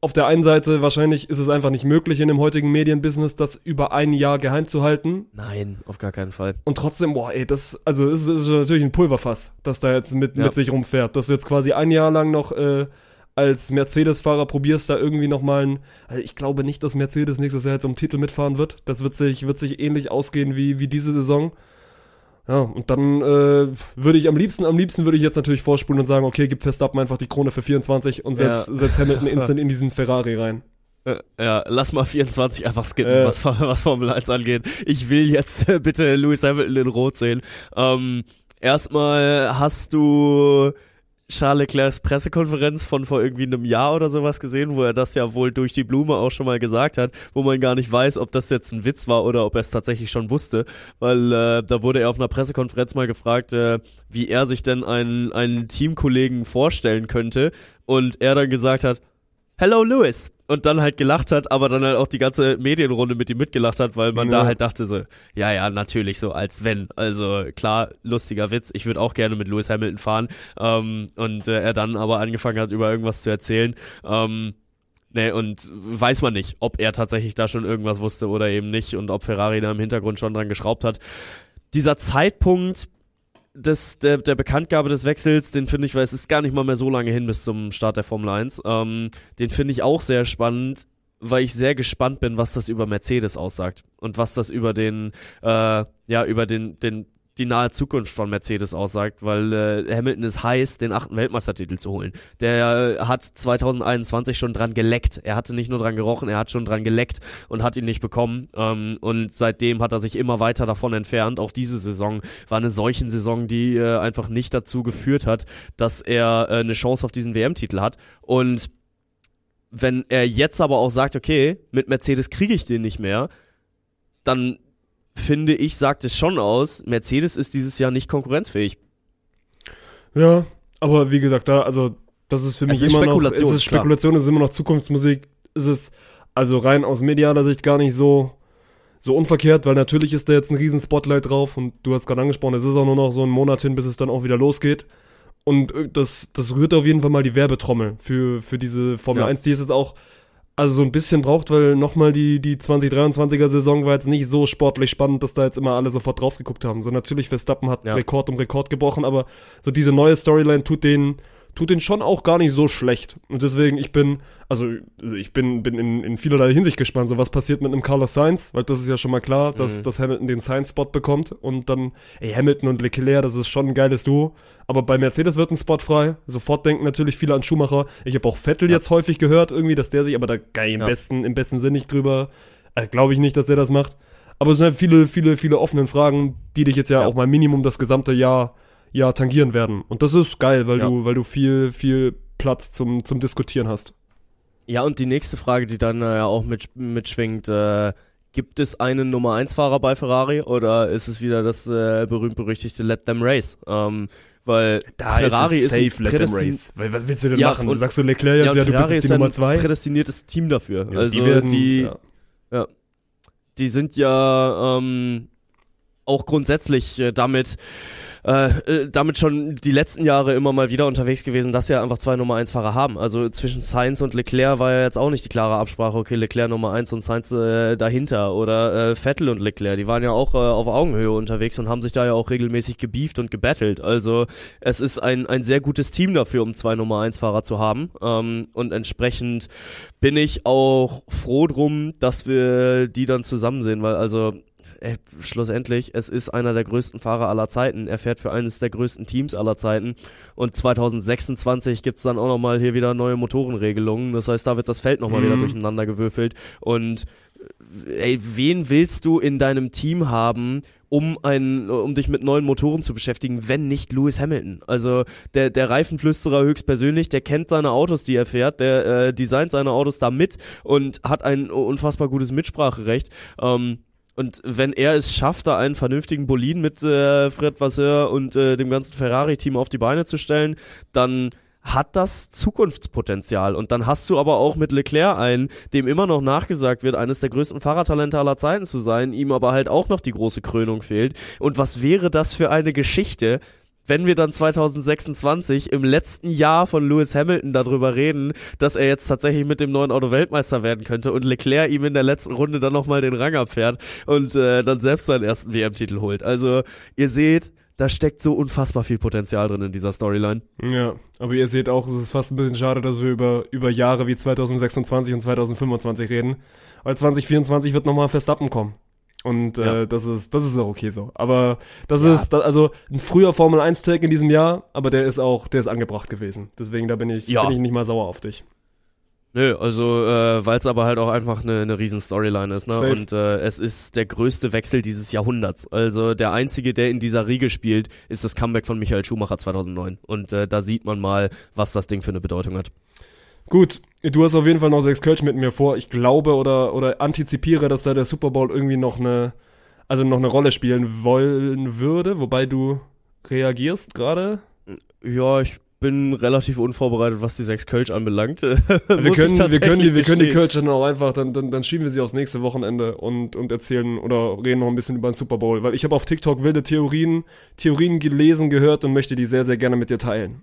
Speaker 2: Auf der einen Seite, wahrscheinlich ist es einfach nicht möglich in dem heutigen Medienbusiness, das über ein Jahr geheim zu halten.
Speaker 1: Nein, auf gar keinen Fall.
Speaker 2: Und trotzdem, boah, ey, das, also es ist, ist natürlich ein Pulverfass, das da jetzt mit,
Speaker 1: Ja.
Speaker 2: mit sich rumfährt. Dass du jetzt quasi ein Jahr lang noch äh, als Mercedes-Fahrer probierst, da irgendwie nochmal ein. Also ich glaube nicht, dass Mercedes nächstes Jahr jetzt um Titel mitfahren wird. Das wird sich, wird sich ähnlich ausgehen wie, wie diese Saison. Ja, und dann äh, würde ich am liebsten, am liebsten würde ich jetzt natürlich vorspulen und sagen, okay, gib Verstappen einfach die Krone für 24 und setz,
Speaker 1: Ja.
Speaker 2: setz Hamilton instant in diesen Ferrari rein.
Speaker 1: Äh, Ja, lass mal 24 einfach skippen,
Speaker 2: Äh.
Speaker 1: was, was Formel 1 angeht. Ich will jetzt äh, bitte Lewis Hamilton in Rot sehen. Ähm, erstmal hast du Charles Leclercs Pressekonferenz von vor irgendwie einem Jahr oder sowas gesehen, wo er das ja wohl durch die Blume auch schon mal gesagt hat, wo man gar nicht weiß, ob das jetzt ein Witz war oder ob er es tatsächlich schon wusste, weil äh, da wurde er auf einer Pressekonferenz mal gefragt, äh, wie er sich denn einen, einen Teamkollegen vorstellen könnte. Und er dann gesagt hat, Hello Lewis. Und dann halt gelacht hat, aber dann halt auch die ganze Medienrunde mit ihm mitgelacht hat, weil man
Speaker 2: Ja.
Speaker 1: da halt dachte so, ja, ja, natürlich so, als wenn. Also klar, lustiger Witz. Ich würde auch gerne mit Lewis Hamilton fahren. Ähm, und äh, er dann aber angefangen hat, über irgendwas zu erzählen. Ähm, Ne, und weiß man nicht, ob er tatsächlich da schon irgendwas wusste oder eben nicht und ob Ferrari da im Hintergrund schon dran geschraubt hat. Dieser Zeitpunkt des, der, der Bekanntgabe des Wechsels, den finde ich, weil es ist gar nicht mal mehr so lange hin bis zum Start der Formel 1, ähm, den finde ich auch sehr spannend, weil ich sehr gespannt bin, was das über Mercedes aussagt und was das über den, äh, ja, über den, den, die nahe Zukunft von Mercedes aussagt, weil äh, Hamilton ist heiß, den achten Weltmeistertitel zu holen. Der äh, hat 2021 schon dran geleckt. Er hatte nicht nur dran gerochen, er hat schon dran geleckt und hat ihn nicht bekommen. Ähm, und seitdem hat er sich immer weiter davon entfernt. Auch diese Saison war eine solchen Saison, die äh, einfach nicht dazu geführt hat, dass er äh, eine Chance auf diesen WM-Titel hat. Und wenn er jetzt aber auch sagt, okay, mit Mercedes kriege ich den nicht mehr, dann finde ich, sagt es schon aus, Mercedes ist dieses Jahr nicht konkurrenzfähig.
Speaker 2: Ja, aber wie gesagt, da, also, das ist für mich
Speaker 1: Es ist
Speaker 2: immer
Speaker 1: Spekulation,
Speaker 2: noch, es ist. Spekulation, es ist immer noch Zukunftsmusik. Es ist also rein aus medialer Sicht gar nicht so, so unverkehrt, weil natürlich ist da jetzt ein riesen Spotlight drauf und du hast gerade angesprochen, es ist auch nur noch so ein Monat hin, bis es dann auch wieder losgeht. Und äh, das, das rührt auf jeden Fall mal die Werbetrommel für, für diese Formel
Speaker 1: Ja.
Speaker 2: 1, die es jetzt auch also so ein bisschen braucht, weil nochmal die, die 2023er Saison war jetzt nicht so sportlich spannend, dass da jetzt immer alle sofort drauf geguckt haben. So natürlich, Verstappen hat
Speaker 1: Ja.
Speaker 2: Rekord um Rekord gebrochen, aber so diese neue Storyline tut den, tut den schon auch gar nicht so schlecht. Und deswegen, ich bin, also ich bin, bin in, in vielerlei Hinsicht gespannt, so was passiert mit einem Carlos Sainz, weil das ist ja schon mal klar, dass,
Speaker 1: Mhm.
Speaker 2: dass Hamilton den Sainz-Spot bekommt und dann, ey, Hamilton und Leclerc, das ist schon ein geiles Duo. Aber bei Mercedes wird ein Spot frei. Sofort denken natürlich viele an Schumacher. Ich habe auch Vettel jetzt häufig gehört, irgendwie, dass der sich, aber da geil im
Speaker 1: Ja.
Speaker 2: besten, im besten Sinn nicht drüber, äh, glaube ich nicht, dass der das macht. Aber es sind halt viele, viele, viele offenen Fragen, die dich jetzt ja,
Speaker 1: Ja.
Speaker 2: auch mal Minimum das gesamte Jahr, Jahr tangieren werden. Und das ist geil, weil
Speaker 1: Ja.
Speaker 2: du, weil du viel, viel Platz zum, zum Diskutieren hast.
Speaker 1: Ja, und die nächste Frage, die dann äh, ja auch mit, mitschwingt, äh, gibt es einen Nummer 1 Fahrer bei Ferrari oder ist es wieder das äh, berühmt-berüchtigte Let Them Race? Ähm, weil Ferrari ist, ein prädestin-
Speaker 2: Weil, was willst du denn
Speaker 1: Ja,
Speaker 2: machen?
Speaker 1: und-
Speaker 2: Sagst du Leclerc jetzt,
Speaker 1: Ja,
Speaker 2: ja, du bist jetzt die
Speaker 1: ist ein
Speaker 2: Nummer zwei?
Speaker 1: prädestiniertes Team dafür.
Speaker 2: Ja,
Speaker 1: also
Speaker 2: die werden,
Speaker 1: die,
Speaker 2: ja.
Speaker 1: die sind ja ähm, auch grundsätzlich äh, damit äh, äh, damit schon die letzten Jahre immer mal wieder unterwegs gewesen, dass sie einfach zwei Nummer 1 Fahrer haben. Also zwischen Sainz und Leclerc war ja jetzt auch nicht die klare Absprache, okay, Leclerc Nummer 1 und Sainz äh, dahinter oder äh, Vettel und Leclerc, die waren ja auch äh, auf Augenhöhe unterwegs und haben sich da ja auch regelmäßig gebieft und gebettelt. Also es ist ein, ein sehr gutes Team dafür, um zwei Nummer 1 Fahrer zu haben ähm, und entsprechend bin ich auch froh drum, dass wir die dann zusammen sehen, weil also ey, schlussendlich, es ist einer der größten Fahrer aller Zeiten. Er fährt für eines der größten Teams aller Zeiten. Und 2026 gibt's dann auch nochmal hier wieder neue Motorenregelungen. Das heißt, da wird das Feld nochmal
Speaker 2: Mhm.
Speaker 1: wieder durcheinander gewürfelt. Und äh, ey, wen willst du in deinem Team haben, um ein, um dich mit neuen Motoren zu beschäftigen, wenn nicht Lewis Hamilton. Also der, der Reifenflüsterer höchstpersönlich, der kennt seine Autos, die er fährt, der äh, designt seine Autos da mit und hat ein unfassbar gutes Mitspracherecht. Ähm, und wenn er es schafft, da einen vernünftigen Boliden mit äh, Fred Vasseur und äh, dem ganzen Ferrari-Team auf die Beine zu stellen, dann hat das Zukunftspotenzial. Und dann hast du aber auch mit Leclerc einen, dem immer noch nachgesagt wird, eines der größten Fahrertalente aller Zeiten zu sein, ihm aber halt auch noch die große Krönung fehlt. Und was wäre das für eine Geschichte, wenn wir dann 2026 im letzten Jahr von Lewis Hamilton darüber reden, dass er jetzt tatsächlich mit dem neuen Auto Weltmeister werden könnte und Leclerc ihm in der letzten Runde dann nochmal den Rang abfährt und äh, dann selbst seinen ersten WM-Titel holt. Also ihr seht, da steckt so unfassbar viel Potenzial drin in dieser Storyline.
Speaker 2: Ja, aber ihr seht auch, es ist fast ein bisschen schade, dass wir über, über Jahre wie 2026 und 2025 reden. Weil 2024 wird nochmal Verstappen kommen. Und äh,
Speaker 1: Ja.
Speaker 2: das ist das ist auch okay so. Aber das
Speaker 1: Ja.
Speaker 2: ist da, also ein früher Formel 1 Tag in diesem Jahr, aber der ist auch der ist angebracht gewesen. Deswegen da bin ich
Speaker 1: Ja.
Speaker 2: bin ich nicht mal sauer auf dich.
Speaker 1: Nö, also äh, weil es aber halt auch einfach eine, eine riesen Storyline ist, ne?
Speaker 2: Safe.
Speaker 1: Und äh, es ist der größte Wechsel dieses Jahrhunderts. Also der einzige, der in dieser Riege spielt, ist das Comeback von Michael Schumacher 2009. Und äh, da sieht man mal, was das Ding für eine Bedeutung hat.
Speaker 2: Gut, du hast auf jeden Fall noch sechs Kölsch mit mir vor. Ich glaube oder oder antizipiere, dass da der Super Bowl irgendwie noch eine also noch eine Rolle spielen wollen würde, wobei du reagierst gerade.
Speaker 1: Ja, ich bin relativ unvorbereitet, was die sechs Kölsch anbelangt.
Speaker 2: Wir können, wir können die, wir können die Kölsch dann auch einfach, dann, dann, dann schieben wir sie aufs nächste Wochenende und, und erzählen oder reden noch ein bisschen über den Super Bowl, weil ich habe auf TikTok wilde Theorien, Theorien gelesen, gehört und möchte die sehr, sehr gerne mit dir teilen.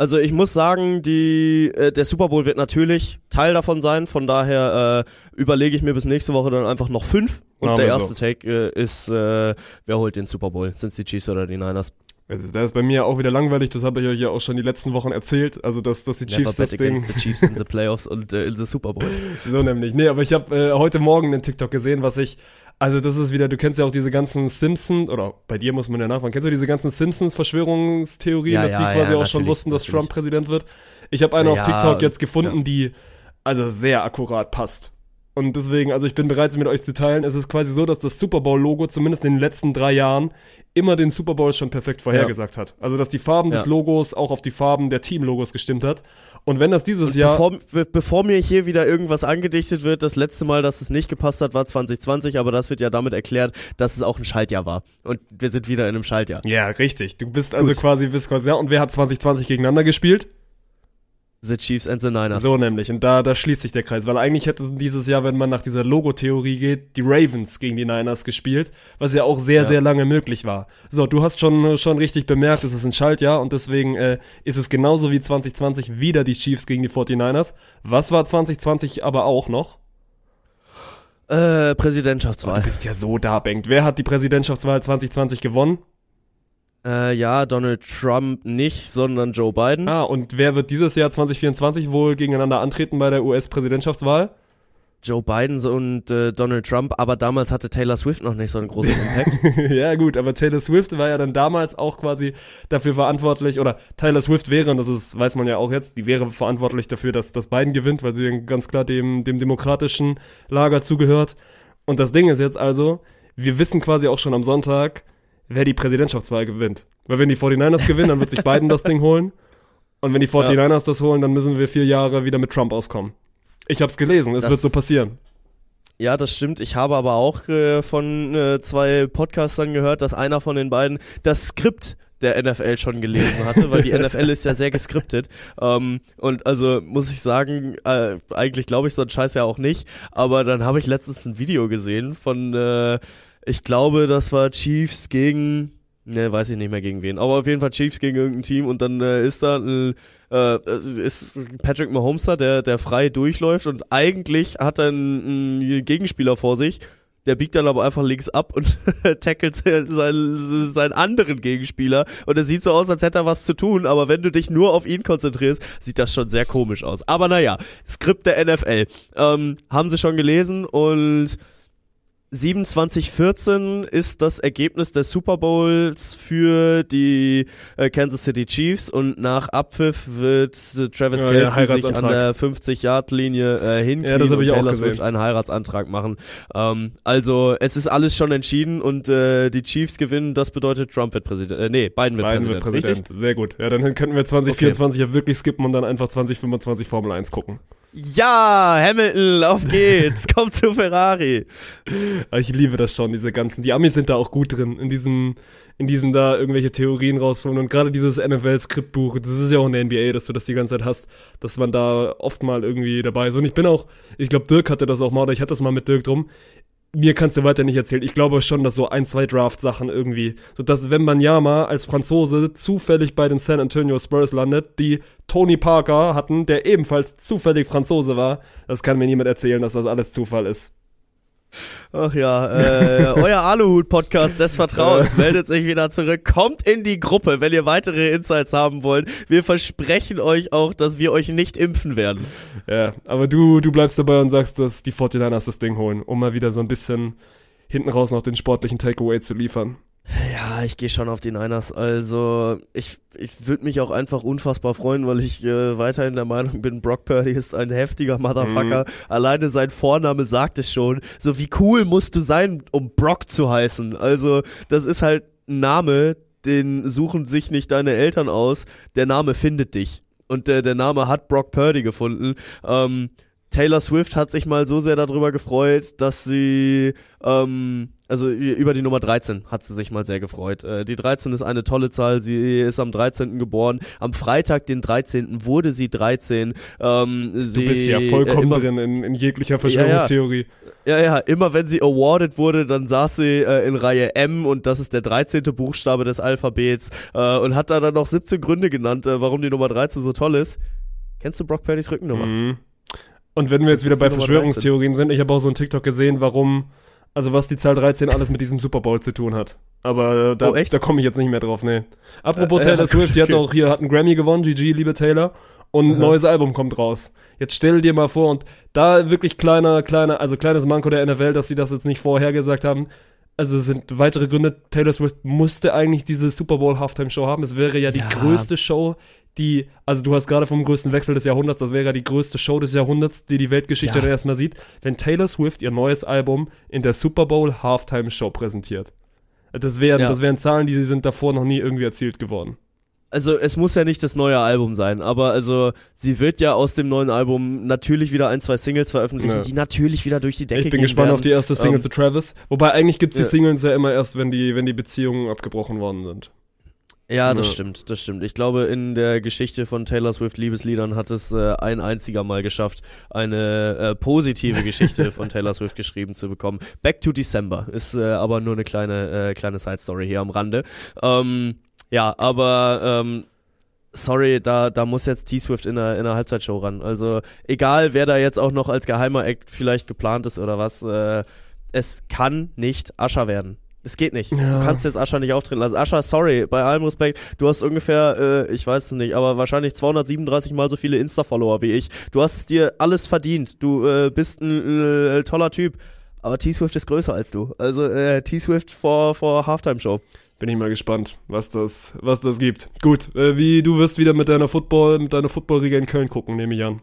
Speaker 1: Also ich muss sagen, die, äh, der Super Bowl wird natürlich Teil davon sein. Von daher äh, überlege ich mir bis nächste Woche dann einfach noch fünf. Und
Speaker 2: Machen
Speaker 1: der erste
Speaker 2: so.
Speaker 1: Take äh, ist, äh, wer holt den Super Bowl? Sind es die Chiefs oder die Niners?
Speaker 2: Also, da ist bei mir auch wieder langweilig, das habe ich euch ja auch schon die letzten Wochen erzählt, also dass, dass die
Speaker 1: Never
Speaker 2: Chiefs das Ding,
Speaker 1: the Chiefs in the Playoffs und äh, in the Super Bowl.
Speaker 2: so nämlich. Nee, aber ich habe äh, heute Morgen den TikTok gesehen, was ich, also das ist wieder, du kennst ja auch diese ganzen Simpsons, oder bei dir muss man ja nachfragen, kennst du diese ganzen Simpsons-Verschwörungstheorien,
Speaker 1: Ja,
Speaker 2: dass
Speaker 1: ja,
Speaker 2: die quasi
Speaker 1: ja,
Speaker 2: auch schon wussten, dass
Speaker 1: natürlich.
Speaker 2: Trump Präsident wird? Ich habe eine auf TikTok jetzt gefunden, die also sehr akkurat passt. Und deswegen, also ich bin bereit, sie mit euch zu teilen. Es ist quasi so, dass das Super Bowl-Logo zumindest in den letzten drei Jahren immer den Super Bowl schon perfekt vorhergesagt hat. Also, dass die Farben des
Speaker 1: Ja.
Speaker 2: Logos auch auf die Farben der Team-Logos gestimmt hat. Und wenn das dieses Jahr...
Speaker 1: Bevor, be bevor mir hier wieder irgendwas angedichtet wird, das letzte Mal, dass es nicht gepasst hat, war 2020, aber das wird ja damit erklärt, dass es auch ein Schaltjahr war. Und wir sind wieder in einem Schaltjahr.
Speaker 2: ja, richtig. Du bist also
Speaker 1: Gut.
Speaker 2: quasi, bist quasi, ja, und wer hat 2020 gegeneinander gespielt?
Speaker 1: The Chiefs and the Niners.
Speaker 2: So nämlich. Und da, da schließt sich der Kreis. Weil eigentlich hätten dieses Jahr, wenn man nach dieser Logo-Theorie geht, die Ravens gegen die Niners gespielt, was ja auch sehr,
Speaker 1: Ja.
Speaker 2: sehr lange möglich war. So, du hast schon, schon richtig bemerkt, es ist ein Schaltjahr und deswegen äh, ist es genauso wie 2020 wieder die Chiefs gegen die 49ers. Was war 2020 aber auch noch?
Speaker 1: Äh,
Speaker 2: Du
Speaker 1: Präsidentschaftswahl.
Speaker 2: bist ja so da, Bengt. Wer hat die Präsidentschaftswahl 2020 gewonnen?
Speaker 1: Äh, ja, Donald Trump nicht, sondern Joe Biden.
Speaker 2: Ah, und wer wird dieses Jahr 2024 wohl gegeneinander antreten bei der US-Präsidentschaftswahl?
Speaker 1: Joe Biden und äh, Donald Trump, aber damals hatte Taylor Swift noch nicht so einen großen Impact.
Speaker 2: ja, gut, aber Taylor Swift war ja dann damals auch quasi dafür verantwortlich, oder Taylor Swift wäre, und das ist, weiß man ja auch jetzt, die wäre verantwortlich dafür, dass, dass Biden gewinnt, weil sie ganz klar dem, dem demokratischen Lager zugehört. Und das Ding ist jetzt also, wir wissen quasi auch schon am Sonntag, wer die Präsidentschaftswahl gewinnt. Weil wenn die 49ers gewinnen, dann wird sich Biden das Ding holen. Und wenn die 49ers ja. das holen, dann müssen wir vier Jahre wieder mit Trump auskommen. Ich hab's gelesen, es wird so passieren.
Speaker 1: Ja, das stimmt. Ich habe aber auch äh, von äh, zwei Podcastern gehört, dass einer von den beiden das Skript der NFL schon gelesen hatte, weil die NFL ist ja sehr geskriptet. Ähm, und also muss ich sagen, äh, eigentlich glaube ich so einen Scheiß ja auch nicht. Aber dann habe ich letztens ein Video gesehen von, äh, ich glaube, das war Chiefs gegen Ne, weiß ich nicht mehr gegen wen. Aber auf jeden Fall Chiefs gegen irgendein Team und dann äh, ist da ein, äh, ist Patrick Mahomes da, der, der frei durchläuft und eigentlich hat er einen, einen Gegenspieler vor sich. Der biegt dann aber einfach links ab und tackelt seinen, seinen anderen Gegenspieler. Und es sieht so aus, als hätte er was zu tun. Aber wenn du dich nur auf ihn konzentrierst, sieht das schon sehr komisch aus. Aber naja, Skript der NFL. Ähm, haben sie schon gelesen und 27-14 ist das Ergebnis des Super Bowls für die äh, Kansas City Chiefs und nach Abpfiff wird äh, Travis ja, Kelsey sich an der 50-Yard-Linie äh, hinkriegen ja, das und ich Taylor Swift einen Heiratsantrag machen. Ähm, also es ist alles schon entschieden und äh, die Chiefs gewinnen, das bedeutet Trump wird Präsident, äh, nee, Biden wird Biden Präsident. Wird Präsident.
Speaker 2: Sehr gut. Ja, dann könnten wir 2024 okay. ja wirklich skippen und dann einfach 2025 Formel 1 gucken.
Speaker 1: Ja, Hamilton, auf geht's, komm zu Ferrari.
Speaker 2: Ich liebe das schon, diese ganzen. Die Amis sind da auch gut drin, in diesem, in diesem da irgendwelche Theorien rausholen. Und gerade dieses NFL-Skriptbuch, das ist ja auch in der NBA, dass du das die ganze Zeit hast, dass man da oft mal irgendwie dabei ist. Und ich bin auch, ich glaube, Dirk hatte das auch mal, oder ich hatte das mal mit Dirk drum mir kannst du weiter nicht erzählen. Ich glaube schon, dass so ein, zwei Draft-Sachen irgendwie, so dass wenn man ja mal als Franzose zufällig bei den San Antonio Spurs landet, die Tony Parker hatten, der ebenfalls zufällig Franzose war, das kann mir niemand erzählen, dass das alles Zufall ist.
Speaker 1: Ach ja, äh, euer Aluhut-Podcast des Vertrauens meldet sich wieder zurück. Kommt in die Gruppe, wenn ihr weitere Insights haben wollt. Wir versprechen euch auch, dass wir euch nicht impfen werden.
Speaker 2: Ja, aber du, du bleibst dabei und sagst, dass die 49ers das Ding holen, um mal wieder so ein bisschen hinten raus noch den sportlichen Takeaway zu liefern.
Speaker 1: Ja, ich gehe schon auf die Niners. Also ich, ich würde mich auch einfach unfassbar freuen, weil ich äh, weiterhin der Meinung bin, Brock Purdy ist ein heftiger Motherfucker. Mhm. Alleine sein Vorname sagt es schon. So wie cool musst du sein, um Brock zu heißen. Also das ist halt ein Name, den suchen sich nicht deine Eltern aus. Der Name findet dich. Und der, der Name hat Brock Purdy gefunden. Ähm, Taylor Swift hat sich mal so sehr darüber gefreut, dass sie ähm, also über die Nummer 13 hat sie sich mal sehr gefreut. Äh, die 13 ist eine tolle Zahl. Sie ist am 13. geboren. Am Freitag, den 13. wurde sie 13. Ähm,
Speaker 2: du sie, bist ja vollkommen äh, drin in, in, jeglicher Verschwörungstheorie.
Speaker 1: Ja, ja, ja, immer wenn sie awarded wurde, dann saß sie äh, in Reihe M und das ist der 13. Buchstabe des Alphabets äh, und hat da dann noch 17 Gründe genannt, äh, warum die Nummer 13 so toll ist. Kennst du Brock Purdy's Rückennummer? Mhm.
Speaker 2: Und wenn wir jetzt wieder bei Verschwörungstheorien sind, ich habe auch so ein TikTok gesehen, warum also was die Zahl 13 alles mit diesem Super Bowl zu tun hat. Aber da, oh, da komme ich jetzt nicht mehr drauf, nee. Apropos äh, Taylor äh, Swift, die hat auch hier, hat einen Grammy gewonnen, GG, liebe Taylor. Und ein neues Album kommt raus. Jetzt stell dir mal vor, und da wirklich kleiner, kleiner, also kleines Manko der NFL, dass sie das jetzt nicht vorher gesagt haben. Also sind weitere Gründe, Taylor Swift musste eigentlich diese Super Bowl Halftime Show haben. Es wäre ja die ja. größte Show, die, also du hast gerade vom größten Wechsel des Jahrhunderts, das wäre ja die größte Show des Jahrhunderts, die die Weltgeschichte ja. dann erstmal sieht, wenn Taylor Swift ihr neues Album in der Super Bowl Halftime Show präsentiert. Das wären, ja. das wären Zahlen, die sind davor noch nie irgendwie erzielt geworden.
Speaker 1: Also es muss ja nicht das neue Album sein, aber also sie wird ja aus dem neuen Album natürlich wieder ein, zwei Singles veröffentlichen, ja. die natürlich wieder durch die Decke gehen
Speaker 2: Ich bin gespannt
Speaker 1: werden.
Speaker 2: auf die erste Single ähm, zu Travis. Wobei eigentlich gibt's die Singles ja immer erst, wenn die, wenn die Beziehungen abgebrochen worden sind.
Speaker 1: Ja, das ja. stimmt, das stimmt. Ich glaube, in der Geschichte von Taylor Swift Liebesliedern hat es äh, ein einziger Mal geschafft, eine äh, positive Geschichte von Taylor Swift geschrieben zu bekommen. Back to December ist äh, aber nur eine kleine, äh, kleine Side Story hier am Rande. Ähm, ja, aber ähm, sorry, da, da muss jetzt T-Swift in der, in der Halbzeitshow ran. Also egal, wer da jetzt auch noch als geheimer Act vielleicht geplant ist oder was, äh, es kann nicht Ascher werden. Das geht nicht.
Speaker 2: Ja.
Speaker 1: Du kannst jetzt Ascha nicht auftreten lassen. Ascha, sorry, bei allem Respekt, du hast ungefähr, äh, ich weiß es nicht, aber wahrscheinlich 237 mal so viele Insta-Follower wie ich. Du hast es dir alles verdient. Du äh, bist ein äh, toller Typ. Aber T-Swift ist größer als du. Also äh, T-Swift vor, vor Halftime-Show.
Speaker 2: Bin ich mal gespannt, was das, was das gibt. Gut, äh, wie du wirst wieder mit deiner Football, mit deiner Footballriege in Köln gucken, nehme ich an.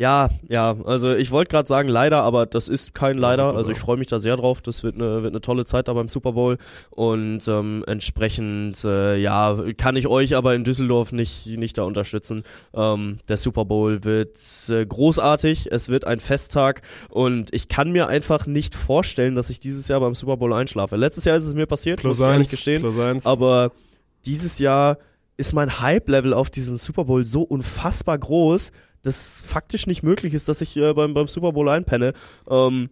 Speaker 1: Ja, ja, also ich wollte gerade sagen leider, aber das ist kein leider. Also ich freue mich da sehr drauf. Das wird eine wird eine tolle Zeit da beim Super Bowl und ähm, entsprechend äh, ja kann ich euch aber in Düsseldorf nicht nicht da unterstützen. Ähm, der Super Bowl wird äh, großartig. Es wird ein Festtag und ich kann mir einfach nicht vorstellen, dass ich dieses Jahr beim Super Bowl einschlafe. Letztes Jahr ist es mir passiert, muss
Speaker 2: Plus
Speaker 1: ich ehrlich gestehen.
Speaker 2: plus eins.
Speaker 1: Aber dieses Jahr ist mein Hype-Level auf diesen Super Bowl so unfassbar groß, dass faktisch nicht möglich ist, dass ich äh, beim, beim Super Bowl einpenne. Ähm,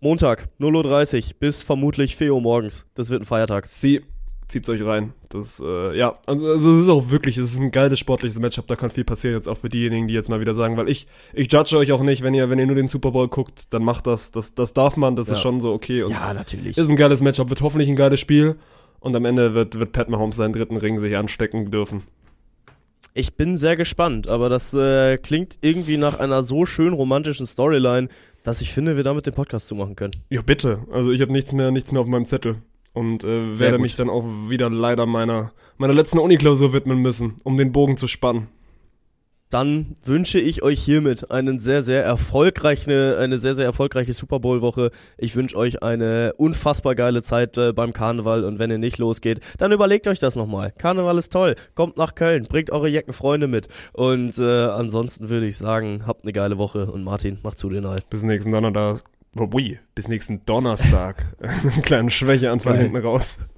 Speaker 1: Montag, 0.30 Uhr bis vermutlich 4 Uhr morgens. Das wird ein Feiertag.
Speaker 2: Sie zieht's euch rein. Das, äh, ja, also, also es ist auch wirklich, es ist ein geiles sportliches Matchup, da kann viel passieren jetzt auch für diejenigen, die jetzt mal wieder sagen, weil ich, ich judge euch auch nicht, wenn ihr, wenn ihr nur den Super Bowl guckt, dann macht das, das, das darf man, das
Speaker 1: Ja.
Speaker 2: ist schon so okay und
Speaker 1: Ja, natürlich.
Speaker 2: ist ein geiles Matchup, wird hoffentlich ein geiles Spiel und am Ende wird, wird Pat Mahomes seinen dritten Ring sich anstecken dürfen.
Speaker 1: Ich bin sehr gespannt, aber das äh, klingt irgendwie nach einer so schön romantischen Storyline, dass ich finde, wir damit den Podcast zumachen können.
Speaker 2: Ja, bitte. Also ich habe nichts mehr, nichts mehr auf meinem Zettel. Und äh, werde mich dann auch wieder leider meiner, meiner letzten Uniklausur widmen müssen, um den Bogen zu spannen.
Speaker 1: Dann wünsche ich euch hiermit einen sehr, sehr erfolgreiche, eine sehr, sehr erfolgreiche Super Bowl-Woche. Ich wünsche euch eine unfassbar geile Zeit äh, beim Karneval und wenn ihr nicht losgeht, dann überlegt euch das nochmal. Karneval ist toll. Kommt nach Köln, bringt eure Jeckenfreunde mit. Und äh, ansonsten würde ich sagen, habt eine geile Woche und Martin, macht zu den halt.
Speaker 2: Bis nächsten Donnerstag. Ui, bis nächsten Donnerstag. Einen kleinen Schwächeanfall hinten raus.